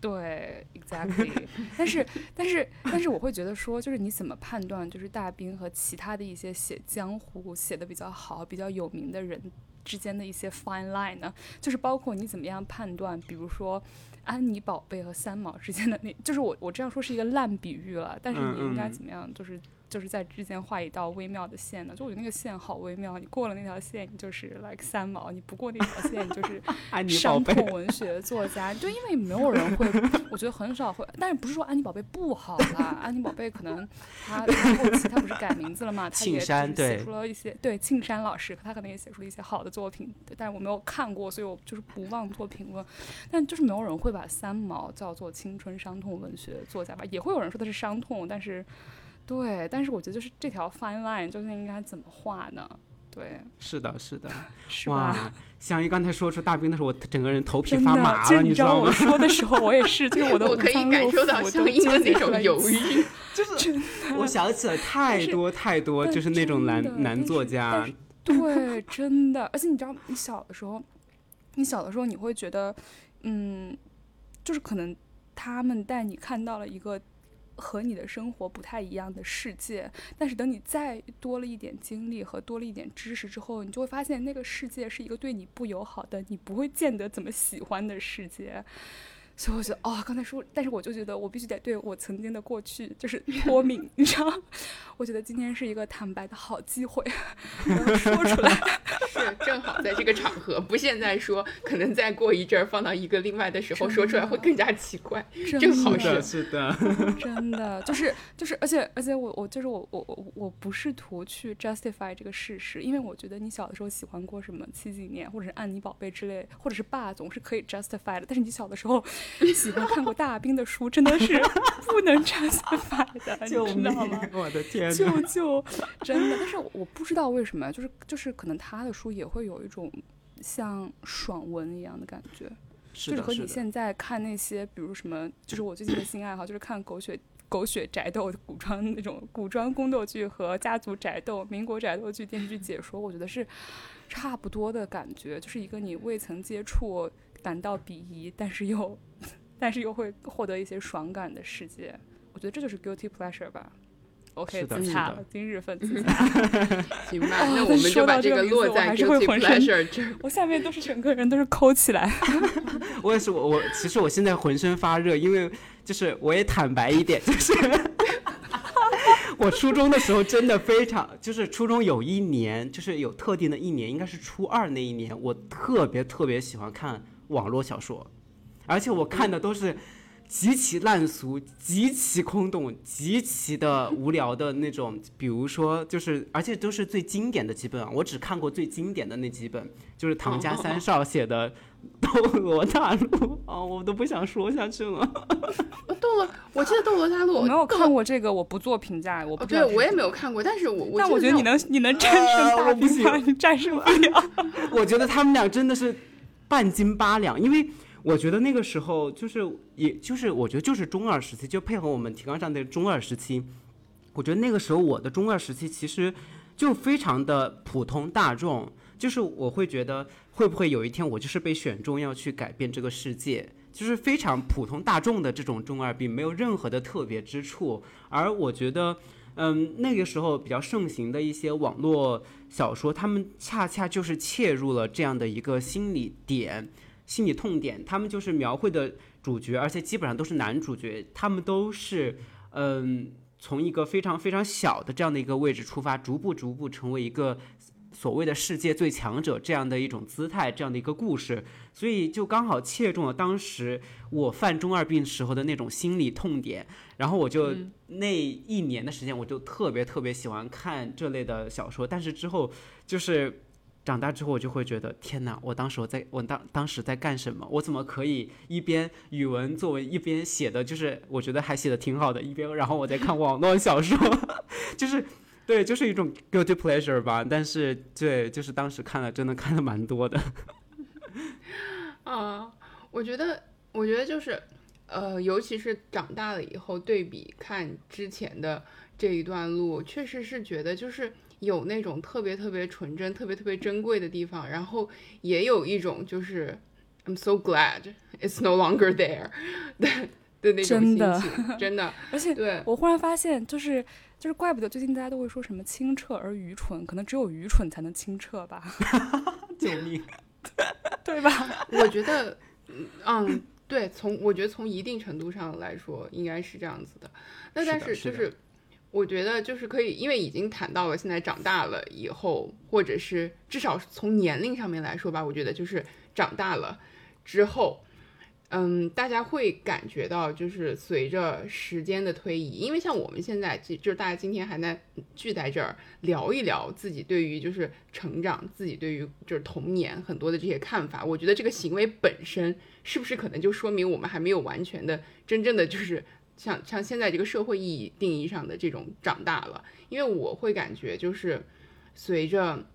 对，exactly。但是，但是，但是，我会觉得说，就是你怎么判断，就是大兵和其他的一些写江湖写的比较好、比较有名的人之间的一些 fine line 呢？就是包括你怎么样判断，比如说安妮宝贝和三毛之间的那，就是我我这样说是一个烂比喻了，但是你应该怎么样，就是。就是在之间画一道微妙的线呢，就我觉得那个线好微妙。你过了那条线，你就是 like 三毛；你不过那条线，你就是 伤痛文学作家。就，因为没有人会，我觉得很少会。但是不是说安妮宝贝不好啦？安妮宝贝可能他后期他不是改名字了嘛？他也写出了一些对庆山老师，他可能也写出了一些好的作品，但是我没有看过，所以我就是不妄做评论。但就是没有人会把三毛叫做青春伤痛文学作家吧？也会有人说他是伤痛，但是。对，但是我觉得就是这条 fine line 究竟应该怎么画呢？对，是的，是的，是哇！香玉刚才说出大兵的时候，我整个人头皮发麻了，你知道吗？我说的时候，我也是，就是我的，我可以感受到香音的那种犹豫，就是我想起了太多太多，就是那种男男作家，对，真的，而且你知道，你小的时候，你小的时候你会觉得，嗯，就是可能他们带你看到了一个。和你的生活不太一样的世界，但是等你再多了一点经历和多了一点知识之后，你就会发现那个世界是一个对你不友好的，你不会见得怎么喜欢的世界。所以我觉得，哦，刚才说，但是我就觉得我必须得对我曾经的过去就是 脱敏，你知道？我觉得今天是一个坦白的好机会，说出来。是，正好在这个场合，不现在说，可能再过一阵儿放到一个另外的时候说出来会更加奇怪。正好是是的，真的就是就是，而且而且我我就是我我我我不试图去 justify 这个事实，因为我觉得你小的时候喜欢过什么七几年或者是安妮宝贝之类，或者是霸总是可以 justify 的，但是你小的时候。喜欢看过大兵的书，真的是不能站起来的，你知道吗？我的天，就就真的，但是我不知道为什么，就是就是可能他的书也会有一种像爽文一样的感觉，就是和你现在看那些，比如什么，就是我最近的新爱好，就是看狗血狗血宅斗古装那种古装宫斗剧和家族宅斗、民国宅斗剧电视剧解说，我觉得是差不多的感觉，就是一个你未曾接触。感到鄙夷，但是又，但是又会获得一些爽感的世界，我觉得这就是 guilty pleasure 吧。OK，自洽了，今日份 自洽。行吧，那我们就把这个落在 guilty pleasure 这。我下面都是整个人都是抠起来。我也是，我我其实我现在浑身发热，因为就是我也坦白一点，就是。我初中的时候真的非常，就是初中有一年，就是有特定的一年，应该是初二那一年，我特别特别喜欢看网络小说，而且我看的都是极其烂俗、极其空洞、极其的无聊的那种，比如说就是，而且都是最经典的几本，我只看过最经典的那几本，就是唐家 三少写的。斗罗大陆啊，我都不想说下去了。斗罗，我记得斗罗大陆，我没有看过这个，我不做评价。我不对，我也没有看过，但是我但我觉得你能，你能战胜大兵吗？你战胜不了。我觉得他们俩真的是半斤八两，因为我觉得那个时候就是，也就是我觉得就是中二时期，就配合我们提纲上的中二时期。我觉得那个时候我的中二时期其实就非常的普通大众，就是我会觉得。会不会有一天我就是被选中要去改变这个世界？就是非常普通大众的这种中二病，没有任何的特别之处。而我觉得，嗯，那个时候比较盛行的一些网络小说，他们恰恰就是切入了这样的一个心理点、心理痛点。他们就是描绘的主角，而且基本上都是男主角，他们都是嗯，从一个非常非常小的这样的一个位置出发，逐步逐步成为一个。所谓的世界最强者这样的一种姿态，这样的一个故事，所以就刚好切中了当时我犯中二病时候的那种心理痛点。然后我就那一年的时间，我就特别特别喜欢看这类的小说。但是之后就是长大之后，我就会觉得天哪！我当时我在我当当时在干什么？我怎么可以一边语文作文一边写的，就是我觉得还写的挺好的，一边然后我在看网络小说，就是。对，就是一种 guilty pleasure 吧。但是对，就是当时看了，真的看了蛮多的。啊，我觉得，我觉得就是，呃，尤其是长大了以后对比看之前的这一段路，确实是觉得就是有那种特别特别纯真、特别特别珍贵的地方，然后也有一种就是 I'm so glad it's no longer there 的的那种心情，真的。而且，对我忽然发现，就是就是怪不得最近大家都会说什么清澈而愚蠢，可能只有愚蠢才能清澈吧。救命！对吧？我觉得，嗯，对，从我觉得从一定程度上来说，应该是这样子的。那但是就是，我觉得就是可以，因为已经谈到了现在长大了以后，或者是至少从年龄上面来说吧，我觉得就是长大了之后。嗯，大家会感觉到，就是随着时间的推移，因为像我们现在，就就是大家今天还在聚在这儿聊一聊自己对于就是成长，自己对于就是童年很多的这些看法。我觉得这个行为本身是不是可能就说明我们还没有完全的真正的就是像像现在这个社会意义定义上的这种长大了？因为我会感觉就是随着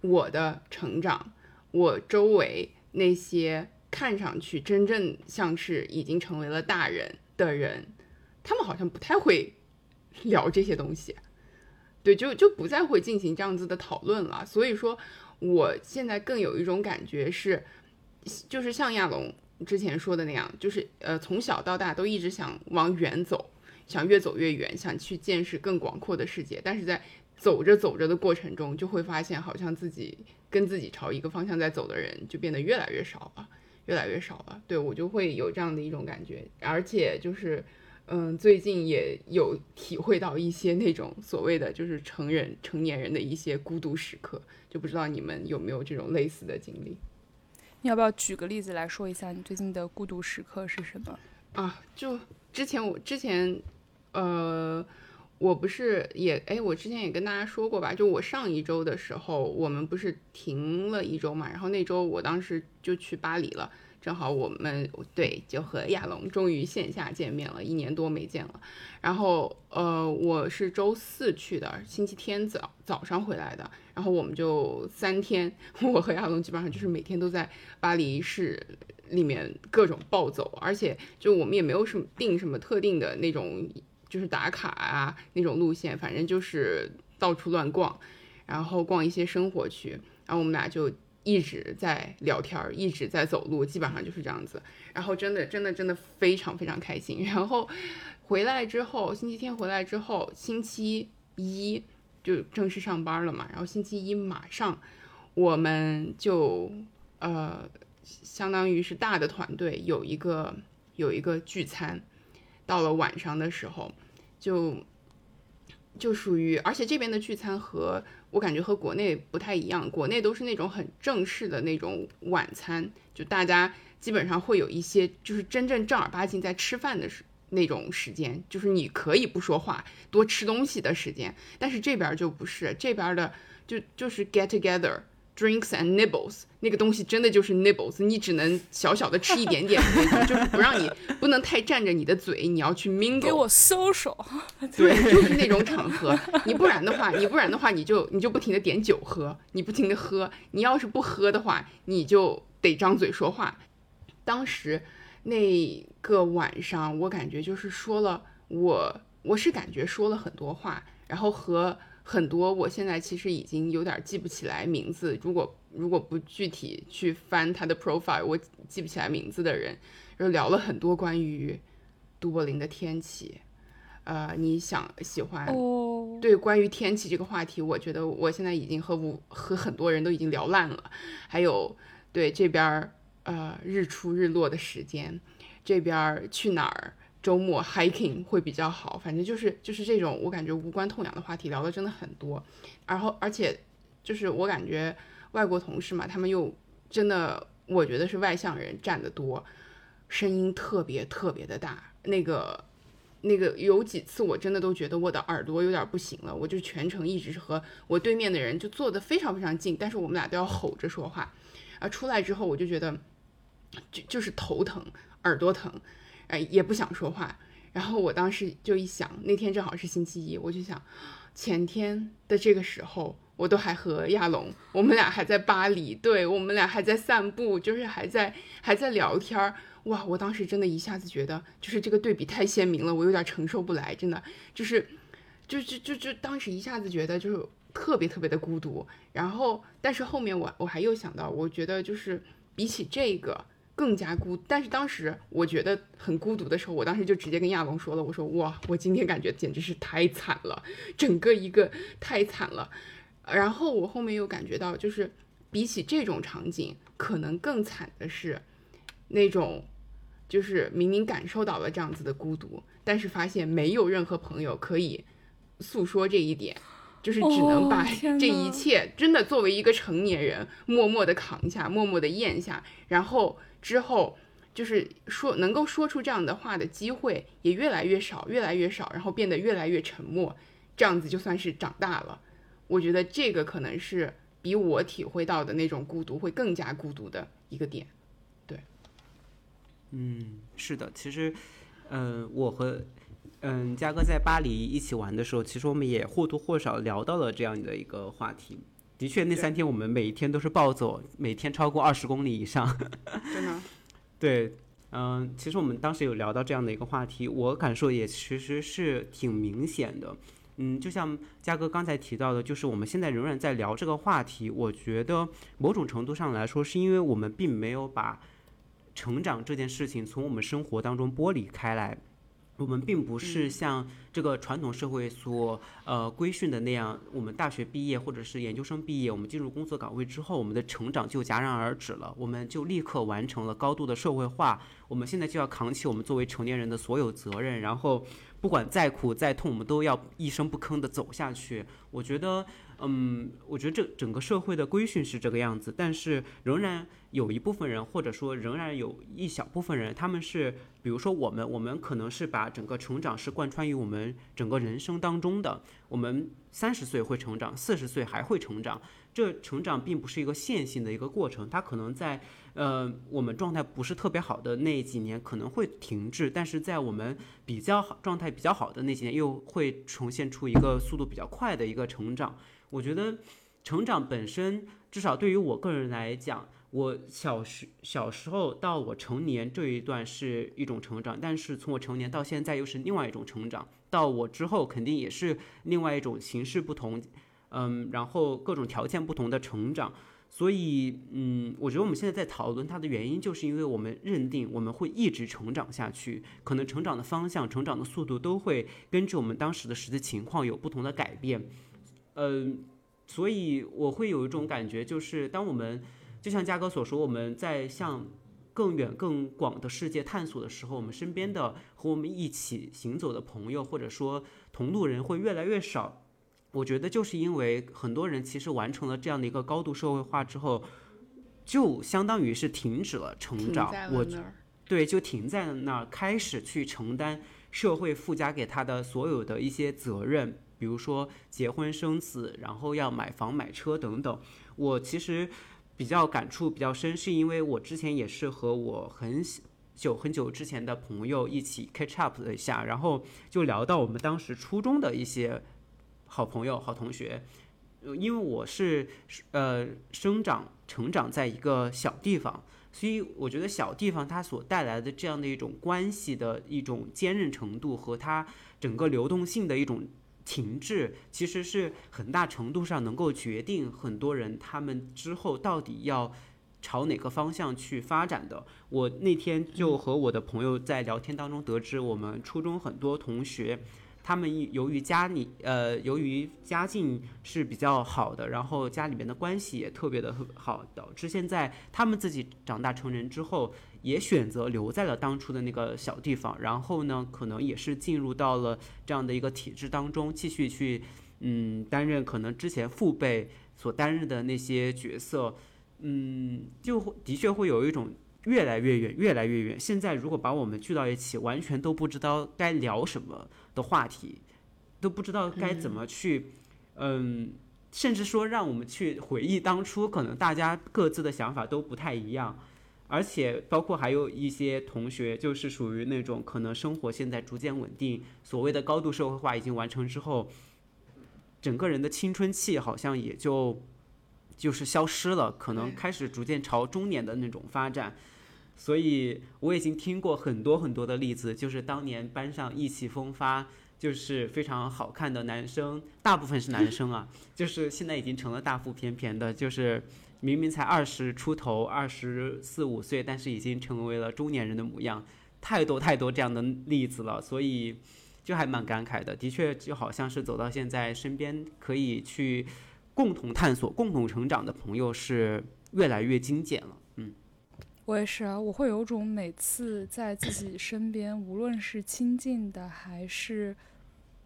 我的成长，我周围那些。看上去真正像是已经成为了大人的人，他们好像不太会 聊这些东西，对，就就不再会进行这样子的讨论了。所以说，我现在更有一种感觉是，就是像亚龙之前说的那样，就是呃，从小到大都一直想往远走，想越走越远，想去见识更广阔的世界。但是在走着走着的过程中，就会发现好像自己跟自己朝一个方向在走的人就变得越来越少了。越来越少了，对我就会有这样的一种感觉，而且就是，嗯，最近也有体会到一些那种所谓的就是成人成年人的一些孤独时刻，就不知道你们有没有这种类似的经历？你要不要举个例子来说一下你最近的孤独时刻是什么？啊，就之前我之前，呃。我不是也哎，我之前也跟大家说过吧，就我上一周的时候，我们不是停了一周嘛，然后那周我当时就去巴黎了，正好我们对就和亚龙终于线下见面了，一年多没见了。然后呃，我是周四去的，星期天早早上回来的，然后我们就三天，我和亚龙基本上就是每天都在巴黎市里面各种暴走，而且就我们也没有什么定什么特定的那种。就是打卡啊那种路线，反正就是到处乱逛，然后逛一些生活区，然后我们俩就一直在聊天，一直在走路，基本上就是这样子。然后真的真的真的非常非常开心。然后回来之后，星期天回来之后，星期一就正式上班了嘛。然后星期一马上我们就呃，相当于是大的团队有一个有一个聚餐。到了晚上的时候，就就属于，而且这边的聚餐和我感觉和国内不太一样，国内都是那种很正式的那种晚餐，就大家基本上会有一些就是真正正儿八经在吃饭的时那种时间，就是你可以不说话，多吃东西的时间。但是这边就不是，这边的就就是 get together。Drinks and nibbles，那个东西真的就是 nibbles，你只能小小的吃一点点，就是不让你不能太占着你的嘴，你要去 mingle。给我 social，对，就是那种场合，你不然的话，你不然的话，你就你就不停的点酒喝，你不停的喝，你要是不喝的话，你就得张嘴说话。当时那个晚上，我感觉就是说了，我我是感觉说了很多话，然后和。很多，我现在其实已经有点记不起来名字。如果如果不具体去翻他的 profile，我记不起来名字的人，就聊了很多关于都柏林的天气。呃，你想喜欢对关于天气这个话题，我觉得我现在已经和我和很多人都已经聊烂了。还有对这边儿呃日出日落的时间，这边去哪儿？周末 hiking 会比较好，反正就是就是这种我感觉无关痛痒的话题聊的真的很多，然后而且就是我感觉外国同事嘛，他们又真的我觉得是外向人占的多，声音特别特别的大，那个那个有几次我真的都觉得我的耳朵有点不行了，我就全程一直是和我对面的人就坐的非常非常近，但是我们俩都要吼着说话，啊出来之后我就觉得就就是头疼，耳朵疼。哎，也不想说话，然后我当时就一想，那天正好是星期一，我就想，前天的这个时候，我都还和亚龙，我们俩还在巴黎，对我们俩还在散步，就是还在还在聊天儿。哇，我当时真的一下子觉得，就是这个对比太鲜明了，我有点承受不来，真的，就是，就就就就当时一下子觉得就是特别特别的孤独。然后，但是后面我我还又想到，我觉得就是比起这个。更加孤，但是当时我觉得很孤独的时候，我当时就直接跟亚龙说了，我说哇，我今天感觉简直是太惨了，整个一个太惨了。然后我后面又感觉到，就是比起这种场景，可能更惨的是那种，就是明明感受到了这样子的孤独，但是发现没有任何朋友可以诉说这一点，就是只能把这一切真的作为一个成年人默默的扛下，默默的咽下，然后。之后，就是说能够说出这样的话的机会也越来越少，越来越少，然后变得越来越沉默，这样子就算是长大了。我觉得这个可能是比我体会到的那种孤独会更加孤独的一个点。对，嗯，是的，其实，嗯，我和嗯嘉哥在巴黎一起玩的时候，其实我们也或多或少聊到了这样的一个话题。的确，那三天我们每一天都是暴走，每天超过二十公里以上。真的？对，嗯，其实我们当时有聊到这样的一个话题，我感受也其实是挺明显的。嗯，就像嘉哥刚才提到的，就是我们现在仍然在聊这个话题，我觉得某种程度上来说，是因为我们并没有把成长这件事情从我们生活当中剥离开来。我们并不是像这个传统社会所呃规训的那样，我们大学毕业或者是研究生毕业，我们进入工作岗位之后，我们的成长就戛然而止了，我们就立刻完成了高度的社会化。我们现在就要扛起我们作为成年人的所有责任，然后不管再苦再痛，我们都要一声不吭的走下去。我觉得。嗯，我觉得这整个社会的规训是这个样子，但是仍然有一部分人，或者说仍然有一小部分人，他们是，比如说我们，我们可能是把整个成长是贯穿于我们整个人生当中的。我们三十岁会成长，四十岁还会成长，这成长并不是一个线性的一个过程，它可能在呃我们状态不是特别好的那几年可能会停滞，但是在我们比较好状态比较好的那几年又会呈现出一个速度比较快的一个成长。我觉得成长本身，至少对于我个人来讲，我小时小时候到我成年这一段是一种成长，但是从我成年到现在又是另外一种成长，到我之后肯定也是另外一种形式不同，嗯，然后各种条件不同的成长。所以，嗯，我觉得我们现在在讨论它的原因，就是因为我们认定我们会一直成长下去，可能成长的方向、成长的速度都会根据我们当时的实际情况有不同的改变。嗯，所以我会有一种感觉，就是当我们就像嘉哥所说，我们在向更远、更广的世界探索的时候，我们身边的和我们一起行走的朋友，或者说同路人会越来越少。我觉得就是因为很多人其实完成了这样的一个高度社会化之后，就相当于是停止了成长。我对，就停在那儿，开始去承担社会附加给他的所有的一些责任。比如说结婚生子，然后要买房买车等等，我其实比较感触比较深，是因为我之前也是和我很久很久之前的朋友一起 catch up 了一下，然后就聊到我们当时初中的一些好朋友、好同学，因为我是呃生长成长在一个小地方，所以我觉得小地方它所带来的这样的一种关系的一种坚韧程度和它整个流动性的一种。停滞其实是很大程度上能够决定很多人他们之后到底要朝哪个方向去发展的。我那天就和我的朋友在聊天当中得知，我们初中很多同学。他们由于家里呃，由于家境是比较好的，然后家里面的关系也特别的好，导致现在他们自己长大成人之后，也选择留在了当初的那个小地方，然后呢，可能也是进入到了这样的一个体制当中，继续去嗯担任可能之前父辈所担任的那些角色，嗯，就的确会有一种越来越远，越来越远。现在如果把我们聚到一起，完全都不知道该聊什么。的话题都不知道该怎么去，嗯，甚至说让我们去回忆当初，可能大家各自的想法都不太一样，而且包括还有一些同学，就是属于那种可能生活现在逐渐稳定，所谓的高度社会化已经完成之后，整个人的青春期好像也就就是消失了，可能开始逐渐朝中年的那种发展。所以我已经听过很多很多的例子，就是当年班上意气风发，就是非常好看的男生，大部分是男生啊，就是现在已经成了大腹便便的，就是明明才二十出头，二十四五岁，但是已经成为了中年人的模样，太多太多这样的例子了，所以就还蛮感慨的。的确，就好像是走到现在，身边可以去共同探索、共同成长的朋友是越来越精简了。我也是啊，我会有种每次在自己身边，无论是亲近的还是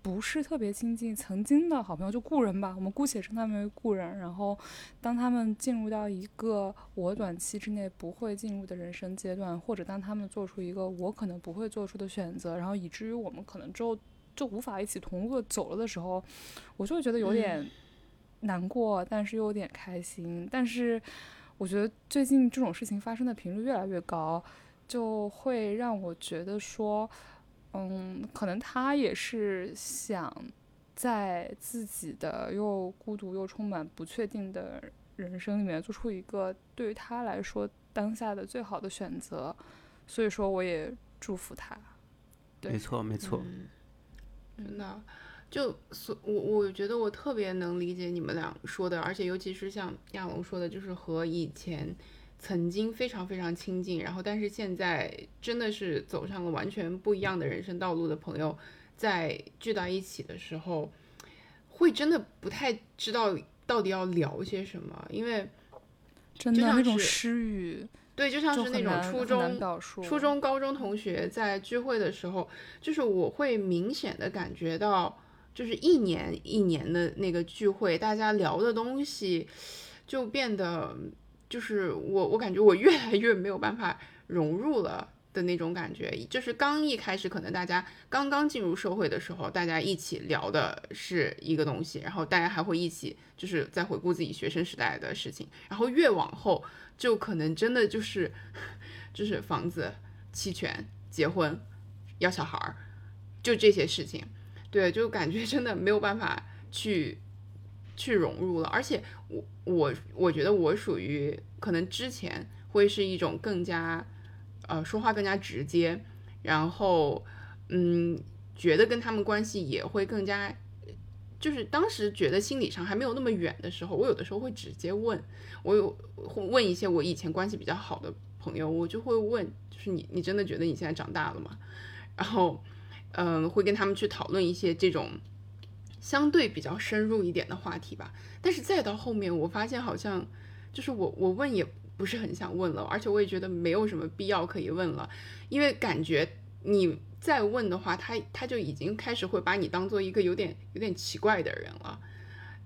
不是特别亲近，曾经的好朋友，就故人吧，我们姑且称他们为故人。然后，当他们进入到一个我短期之内不会进入的人生阶段，或者当他们做出一个我可能不会做出的选择，然后以至于我们可能之后就无法一起同路走了的时候，我就会觉得有点难过，但是又有点开心，但是。我觉得最近这种事情发生的频率越来越高，就会让我觉得说，嗯，可能他也是想在自己的又孤独又充满不确定的人生里面做出一个对于他来说当下的最好的选择，所以说我也祝福他。没错，没错，真的。就所我我觉得我特别能理解你们俩说的，而且尤其是像亚龙说的，就是和以前曾经非常非常亲近，然后但是现在真的是走上了完全不一样的人生道路的朋友，在聚到一起的时候，会真的不太知道到底要聊些什么，因为真的那种失语，对，就像是那种初中初中高中同学在聚会的时候，就是我会明显的感觉到。就是一年一年的那个聚会，大家聊的东西就变得，就是我我感觉我越来越没有办法融入了的那种感觉。就是刚一开始，可能大家刚刚进入社会的时候，大家一起聊的是一个东西，然后大家还会一起就是在回顾自己学生时代的事情。然后越往后，就可能真的就是就是房子、期权、结婚、要小孩儿，就这些事情。对，就感觉真的没有办法去去融入了，而且我我我觉得我属于可能之前会是一种更加呃说话更加直接，然后嗯觉得跟他们关系也会更加，就是当时觉得心理上还没有那么远的时候，我有的时候会直接问，我有会问一些我以前关系比较好的朋友，我就会问，就是你你真的觉得你现在长大了吗？然后。嗯，会跟他们去讨论一些这种相对比较深入一点的话题吧。但是再到后面，我发现好像就是我我问也不是很想问了，而且我也觉得没有什么必要可以问了，因为感觉你再问的话，他他就已经开始会把你当做一个有点有点奇怪的人了。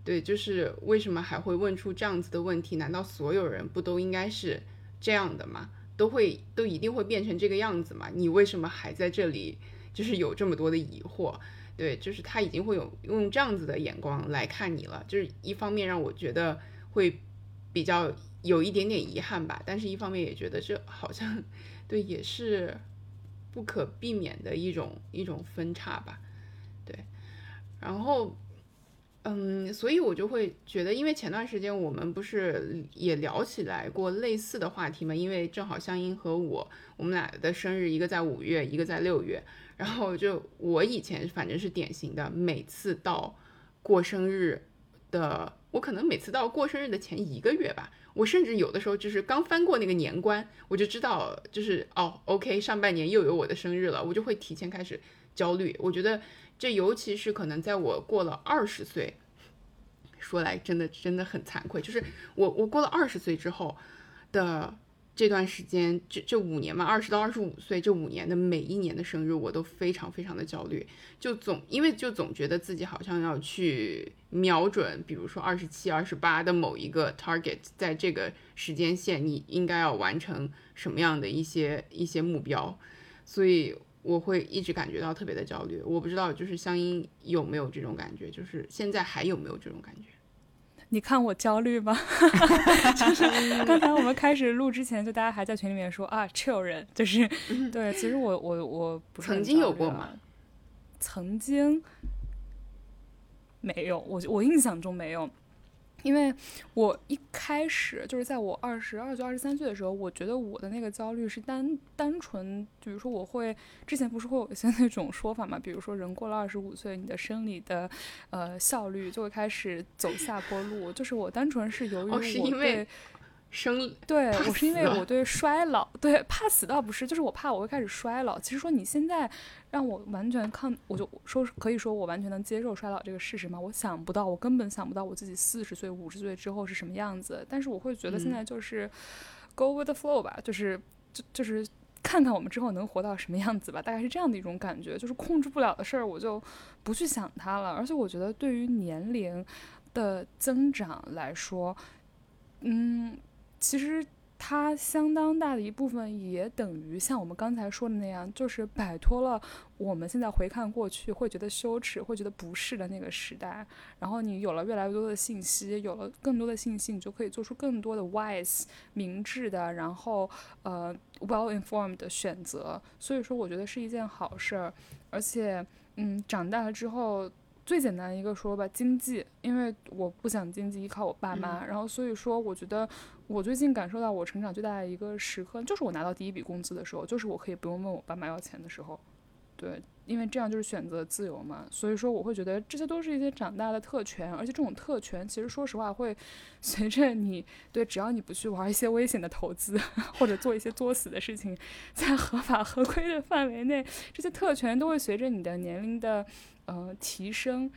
对，就是为什么还会问出这样子的问题？难道所有人不都应该是这样的吗？都会都一定会变成这个样子吗？你为什么还在这里？就是有这么多的疑惑，对，就是他已经会有用这样子的眼光来看你了，就是一方面让我觉得会比较有一点点遗憾吧，但是一方面也觉得这好像对也是不可避免的一种一种分叉吧，对，然后嗯，所以我就会觉得，因为前段时间我们不是也聊起来过类似的话题嘛，因为正好香音和我我们俩的生日一个在五月，一个在六月。然后就我以前反正是典型的，每次到过生日的，我可能每次到过生日的前一个月吧，我甚至有的时候就是刚翻过那个年关，我就知道就是哦，OK，上半年又有我的生日了，我就会提前开始焦虑。我觉得这尤其是可能在我过了二十岁，说来真的真的很惭愧，就是我我过了二十岁之后的。这段时间，这这五年嘛，二十到二十五岁这五年的每一年的生日，我都非常非常的焦虑，就总因为就总觉得自己好像要去瞄准，比如说二十七、二十八的某一个 target，在这个时间线，你应该要完成什么样的一些一些目标，所以我会一直感觉到特别的焦虑。我不知道就是香音有没有这种感觉，就是现在还有没有这种感觉？你看我焦虑吗？就是刚才我们开始录之前，就大家还在群里面说啊，chill 人，就是 对。其实我我我不是曾经有过吗？曾经没有，我我印象中没有。因为我一开始就是在我二十二岁、二十三岁的时候，我觉得我的那个焦虑是单单纯，比如说我会之前不是会有一些那种说法嘛，比如说人过了二十五岁，你的生理的呃效率就会开始走下坡路，就是我单纯是由于我对。生对我是因为我对衰老对怕死倒不是，就是我怕我会开始衰老。其实说你现在让我完全抗，我就说可以说我完全能接受衰老这个事实吗？我想不到，我根本想不到我自己四十岁、五十岁之后是什么样子。但是我会觉得现在就是 go with the flow 吧，就是就就是看看我们之后能活到什么样子吧，大概是这样的一种感觉。就是控制不了的事儿，我就不去想它了。而且我觉得对于年龄的增长来说，嗯。其实它相当大的一部分也等于像我们刚才说的那样，就是摆脱了我们现在回看过去会觉得羞耻、会觉得不适的那个时代。然后你有了越来越多的信息，有了更多的信息，你就可以做出更多的 wise、明智的，然后呃 well informed 的选择。所以说，我觉得是一件好事儿。而且，嗯，长大了之后。最简单的一个说吧，经济，因为我不想经济依靠我爸妈，然后所以说，我觉得我最近感受到我成长最大的一个时刻，就是我拿到第一笔工资的时候，就是我可以不用问我爸妈要钱的时候，对，因为这样就是选择自由嘛，所以说我会觉得这些都是一些长大的特权，而且这种特权其实说实话会随着你对，只要你不去玩一些危险的投资或者做一些作死的事情，在合法合规的范围内，这些特权都会随着你的年龄的。呃，提升，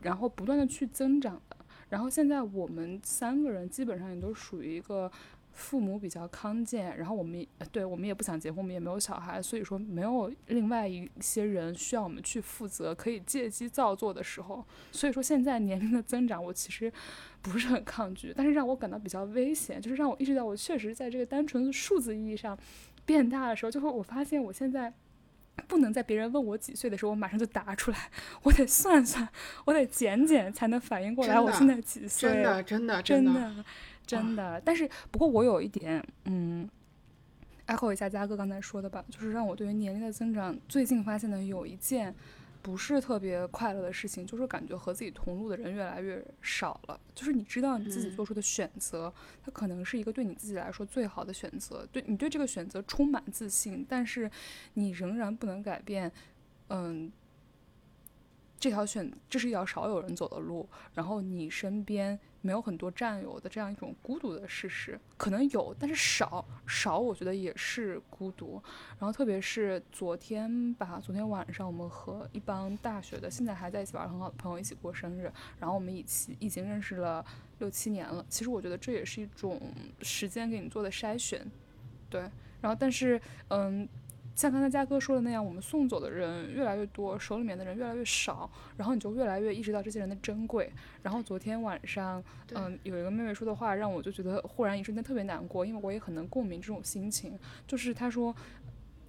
然后不断的去增长的。然后现在我们三个人基本上也都属于一个父母比较康健，然后我们对我们也不想结婚，我们也没有小孩，所以说没有另外一些人需要我们去负责，可以借机造作的时候。所以说现在年龄的增长，我其实不是很抗拒，但是让我感到比较危险，就是让我意识到我确实在这个单纯的数字意义上变大的时候，就会我发现我现在。不能在别人问我几岁的时候，我马上就答出来，我得算算，我得减减，才能反应过来我现在几岁。真的，真的，真的，真的。但是，不过我有一点，嗯，echo 一下嘉哥刚才说的吧，就是让我对于年龄的增长，最近发现的有一件。不是特别快乐的事情，就是感觉和自己同路的人越来越少了。就是你知道你自己做出的选择，它可能是一个对你自己来说最好的选择，对你对这个选择充满自信，但是你仍然不能改变，嗯。这条选这是一条少有人走的路，然后你身边没有很多战友的这样一种孤独的事实，可能有，但是少少，我觉得也是孤独。然后特别是昨天吧，昨天晚上我们和一帮大学的现在还在一起玩很好的朋友一起过生日，然后我们一起已经认识了六七年了。其实我觉得这也是一种时间给你做的筛选，对。然后但是嗯。像刚才嘉哥说的那样，我们送走的人越来越多，手里面的人越来越少，然后你就越来越意识到这些人的珍贵。然后昨天晚上，嗯，有一个妹妹说的话，让我就觉得忽然一瞬间特别难过，因为我也很能共鸣这种心情。就是她说，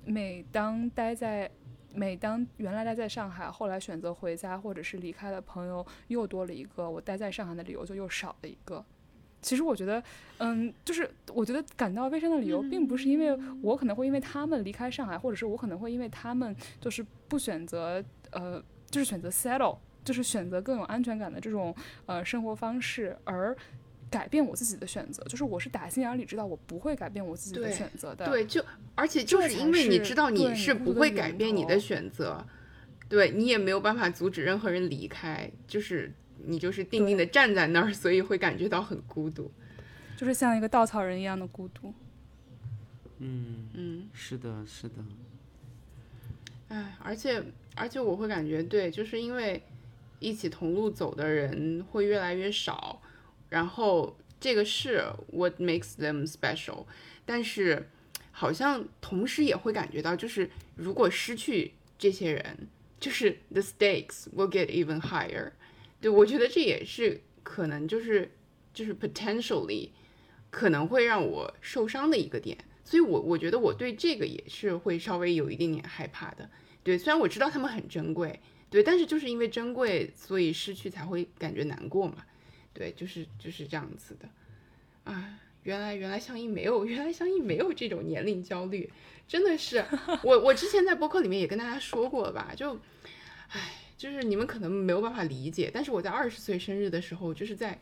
每当待在，每当原来待在上海，后来选择回家或者是离开的朋友又多了一个，我待在上海的理由就又少了一个。其实我觉得，嗯，就是我觉得感到悲伤的理由，并不是因为我可能会因为他们离开上海，或者是我可能会因为他们就是不选择，呃，就是选择 settle，就是选择更有安全感的这种呃生活方式而改变我自己的选择。就是我是打心眼里知道我不会改变我自己的选择的。对，就而且就是因为你知道你是不会改变你的选择，对你也没有办法阻止任何人离开，就是。你就是定定的站在那儿，所以会感觉到很孤独，就是像一个稻草人一样的孤独。嗯嗯，是的，是的。哎，而且而且我会感觉，对，就是因为一起同路走的人会越来越少，然后这个是 what makes them special，但是好像同时也会感觉到，就是如果失去这些人，就是 the stakes will get even higher。对，我觉得这也是可能就是就是 potentially 可能会让我受伤的一个点，所以我我觉得我对这个也是会稍微有一点点害怕的。对，虽然我知道他们很珍贵，对，但是就是因为珍贵，所以失去才会感觉难过嘛。对，就是就是这样子的。啊，原来原来相应没有，原来相应没有这种年龄焦虑，真的是我我之前在播客里面也跟大家说过吧，就，唉，就是你们可能没有办法理解，但是我在二十岁生日的时候，就是在。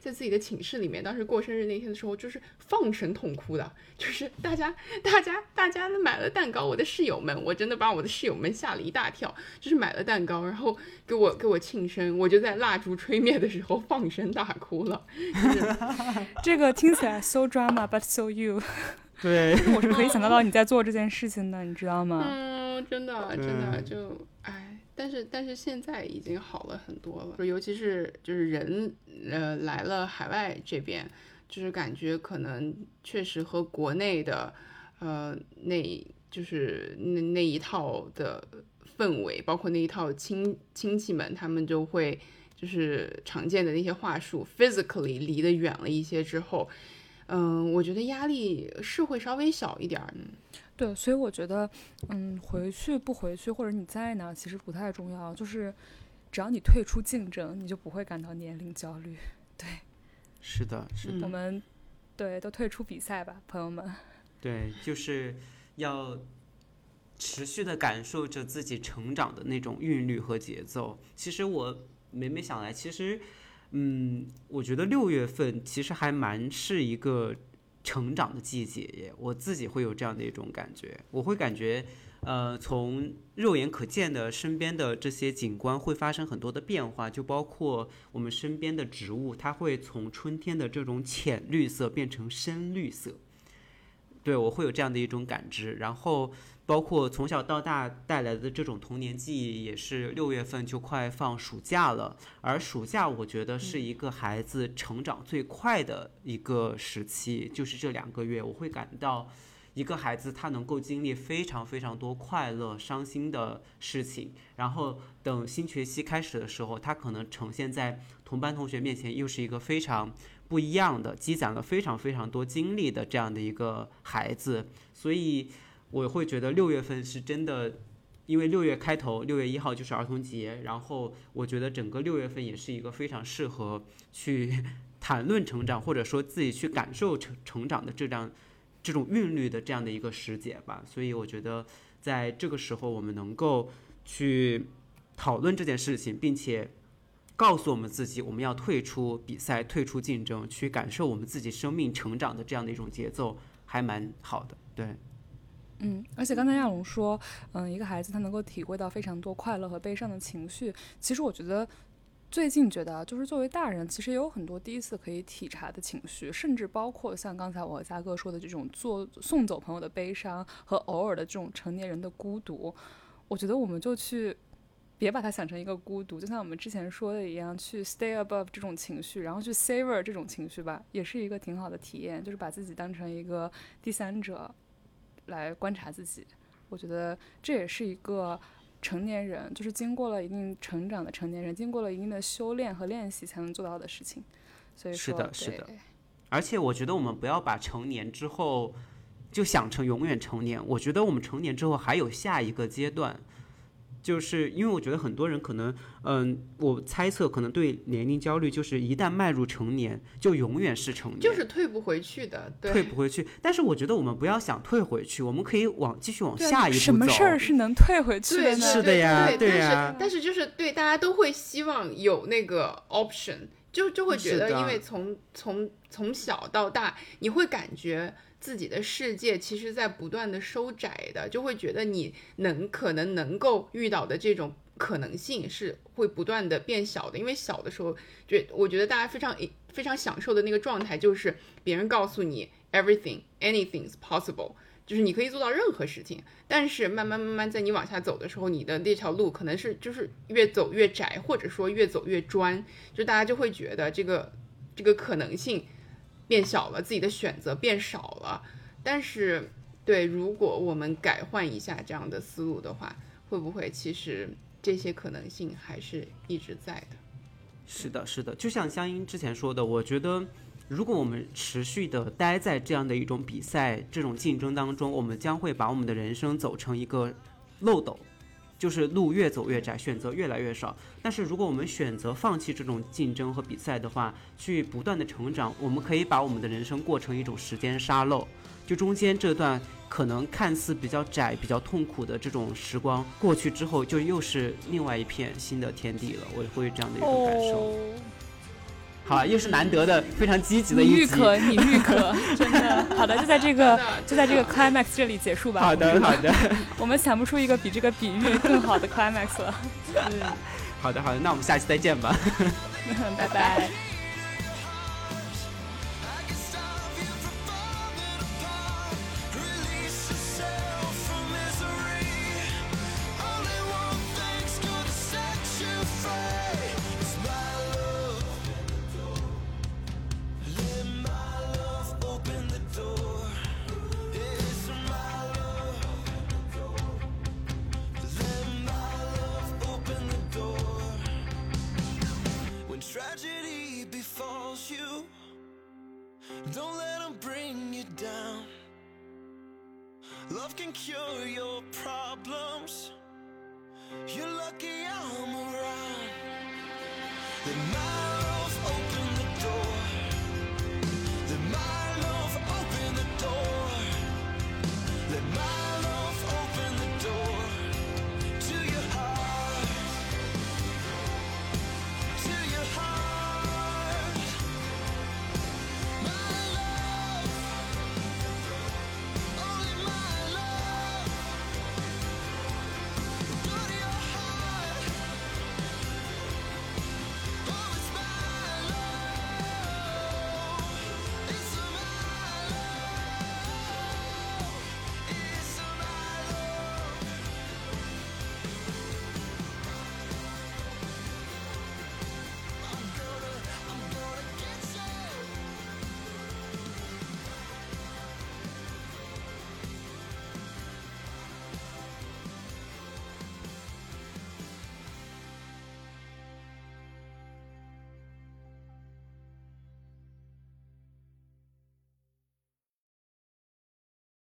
在自己的寝室里面，当时过生日那天的时候，就是放声痛哭的，就是大家、大家、大家买了蛋糕，我的室友们，我真的把我的室友们吓了一大跳，就是买了蛋糕，然后给我给我庆生，我就在蜡烛吹灭的时候放声大哭了。这个听起来 so drama but so you，对，我是可以想得到你在做这件事情的，你知道吗？嗯，真的真的就哎。但是但是现在已经好了很多了，尤其是就是人呃来了海外这边，就是感觉可能确实和国内的呃那就是那那一套的氛围，包括那一套亲亲戚们，他们就会就是常见的那些话术，physically 离得远了一些之后，嗯，我觉得压力是会稍微小一点儿。对，所以我觉得，嗯，回去不回去，或者你在哪，其实不太重要。就是只要你退出竞争，你就不会感到年龄焦虑。对，是的，是的。我们对都退出比赛吧，朋友们。对，就是要持续的感受着自己成长的那种韵律和节奏。其实我每每想来，其实，嗯，我觉得六月份其实还蛮是一个。成长的季节，我自己会有这样的一种感觉，我会感觉，呃，从肉眼可见的身边的这些景观会发生很多的变化，就包括我们身边的植物，它会从春天的这种浅绿色变成深绿色，对我会有这样的一种感知，然后。包括从小到大带来的这种童年记忆，也是六月份就快放暑假了。而暑假，我觉得是一个孩子成长最快的一个时期，就是这两个月，我会感到一个孩子他能够经历非常非常多快乐、伤心的事情。然后等新学期开始的时候，他可能呈现在同班同学面前，又是一个非常不一样的、积攒了非常非常多经历的这样的一个孩子。所以。我会觉得六月份是真的，因为六月开头，六月一号就是儿童节，然后我觉得整个六月份也是一个非常适合去 谈论成长，或者说自己去感受成成长的这样这种韵律的这样的一个时节吧。所以我觉得在这个时候，我们能够去讨论这件事情，并且告诉我们自己，我们要退出比赛，退出竞争，去感受我们自己生命成长的这样的一种节奏，还蛮好的，对。嗯，而且刚才亚龙说，嗯，一个孩子他能够体会到非常多快乐和悲伤的情绪。其实我觉得，最近觉得就是作为大人，其实也有很多第一次可以体察的情绪，甚至包括像刚才我和嘉哥说的这种做送走朋友的悲伤和偶尔的这种成年人的孤独。我觉得我们就去别把它想成一个孤独，就像我们之前说的一样，去 stay above 这种情绪，然后去 savor 这种情绪吧，也是一个挺好的体验，就是把自己当成一个第三者。来观察自己，我觉得这也是一个成年人，就是经过了一定成长的成年人，经过了一定的修炼和练习才能做到的事情。所以是的，是的。而且我觉得我们不要把成年之后就想成永远成年，我觉得我们成年之后还有下一个阶段。就是因为我觉得很多人可能，嗯，我猜测可能对年龄焦虑，就是一旦迈入成年，就永远是成年，就是退不回去的，对退不回去。但是我觉得我们不要想退回去，我们可以往继续往下一步走。什么事儿是能退回去的呢？是的呀，对呀。但是就是对大家都会希望有那个 option，就就会觉得，因为从从从小到大，你会感觉。自己的世界其实在不断的收窄的，就会觉得你能可能能够遇到的这种可能性是会不断的变小的。因为小的时候，就我觉得大家非常非常享受的那个状态，就是别人告诉你 everything anything is possible，就是你可以做到任何事情。但是慢慢慢慢在你往下走的时候，你的那条路可能是就是越走越窄，或者说越走越专，就大家就会觉得这个这个可能性。变小了，自己的选择变少了，但是，对，如果我们改换一下这样的思路的话，会不会其实这些可能性还是一直在的？是的，是的，就像香音之前说的，我觉得，如果我们持续的待在这样的一种比赛、这种竞争当中，我们将会把我们的人生走成一个漏斗，就是路越走越窄，选择越来越少。但是如果我们选择放弃这种竞争和比赛的话，去不断的成长，我们可以把我们的人生过成一种时间沙漏，就中间这段可能看似比较窄、比较痛苦的这种时光过去之后，就又是另外一片新的天地了。我会有这样的一个感受。好了，又是难得的非常积极的一集。你愈可，你愈可，真的。好的，就在这个就在这个 climax 这里结束吧。好的，好的，我们想不出一个比这个比喻更好的 climax 了。嗯，好的，好的，那我们下期再见吧。拜拜。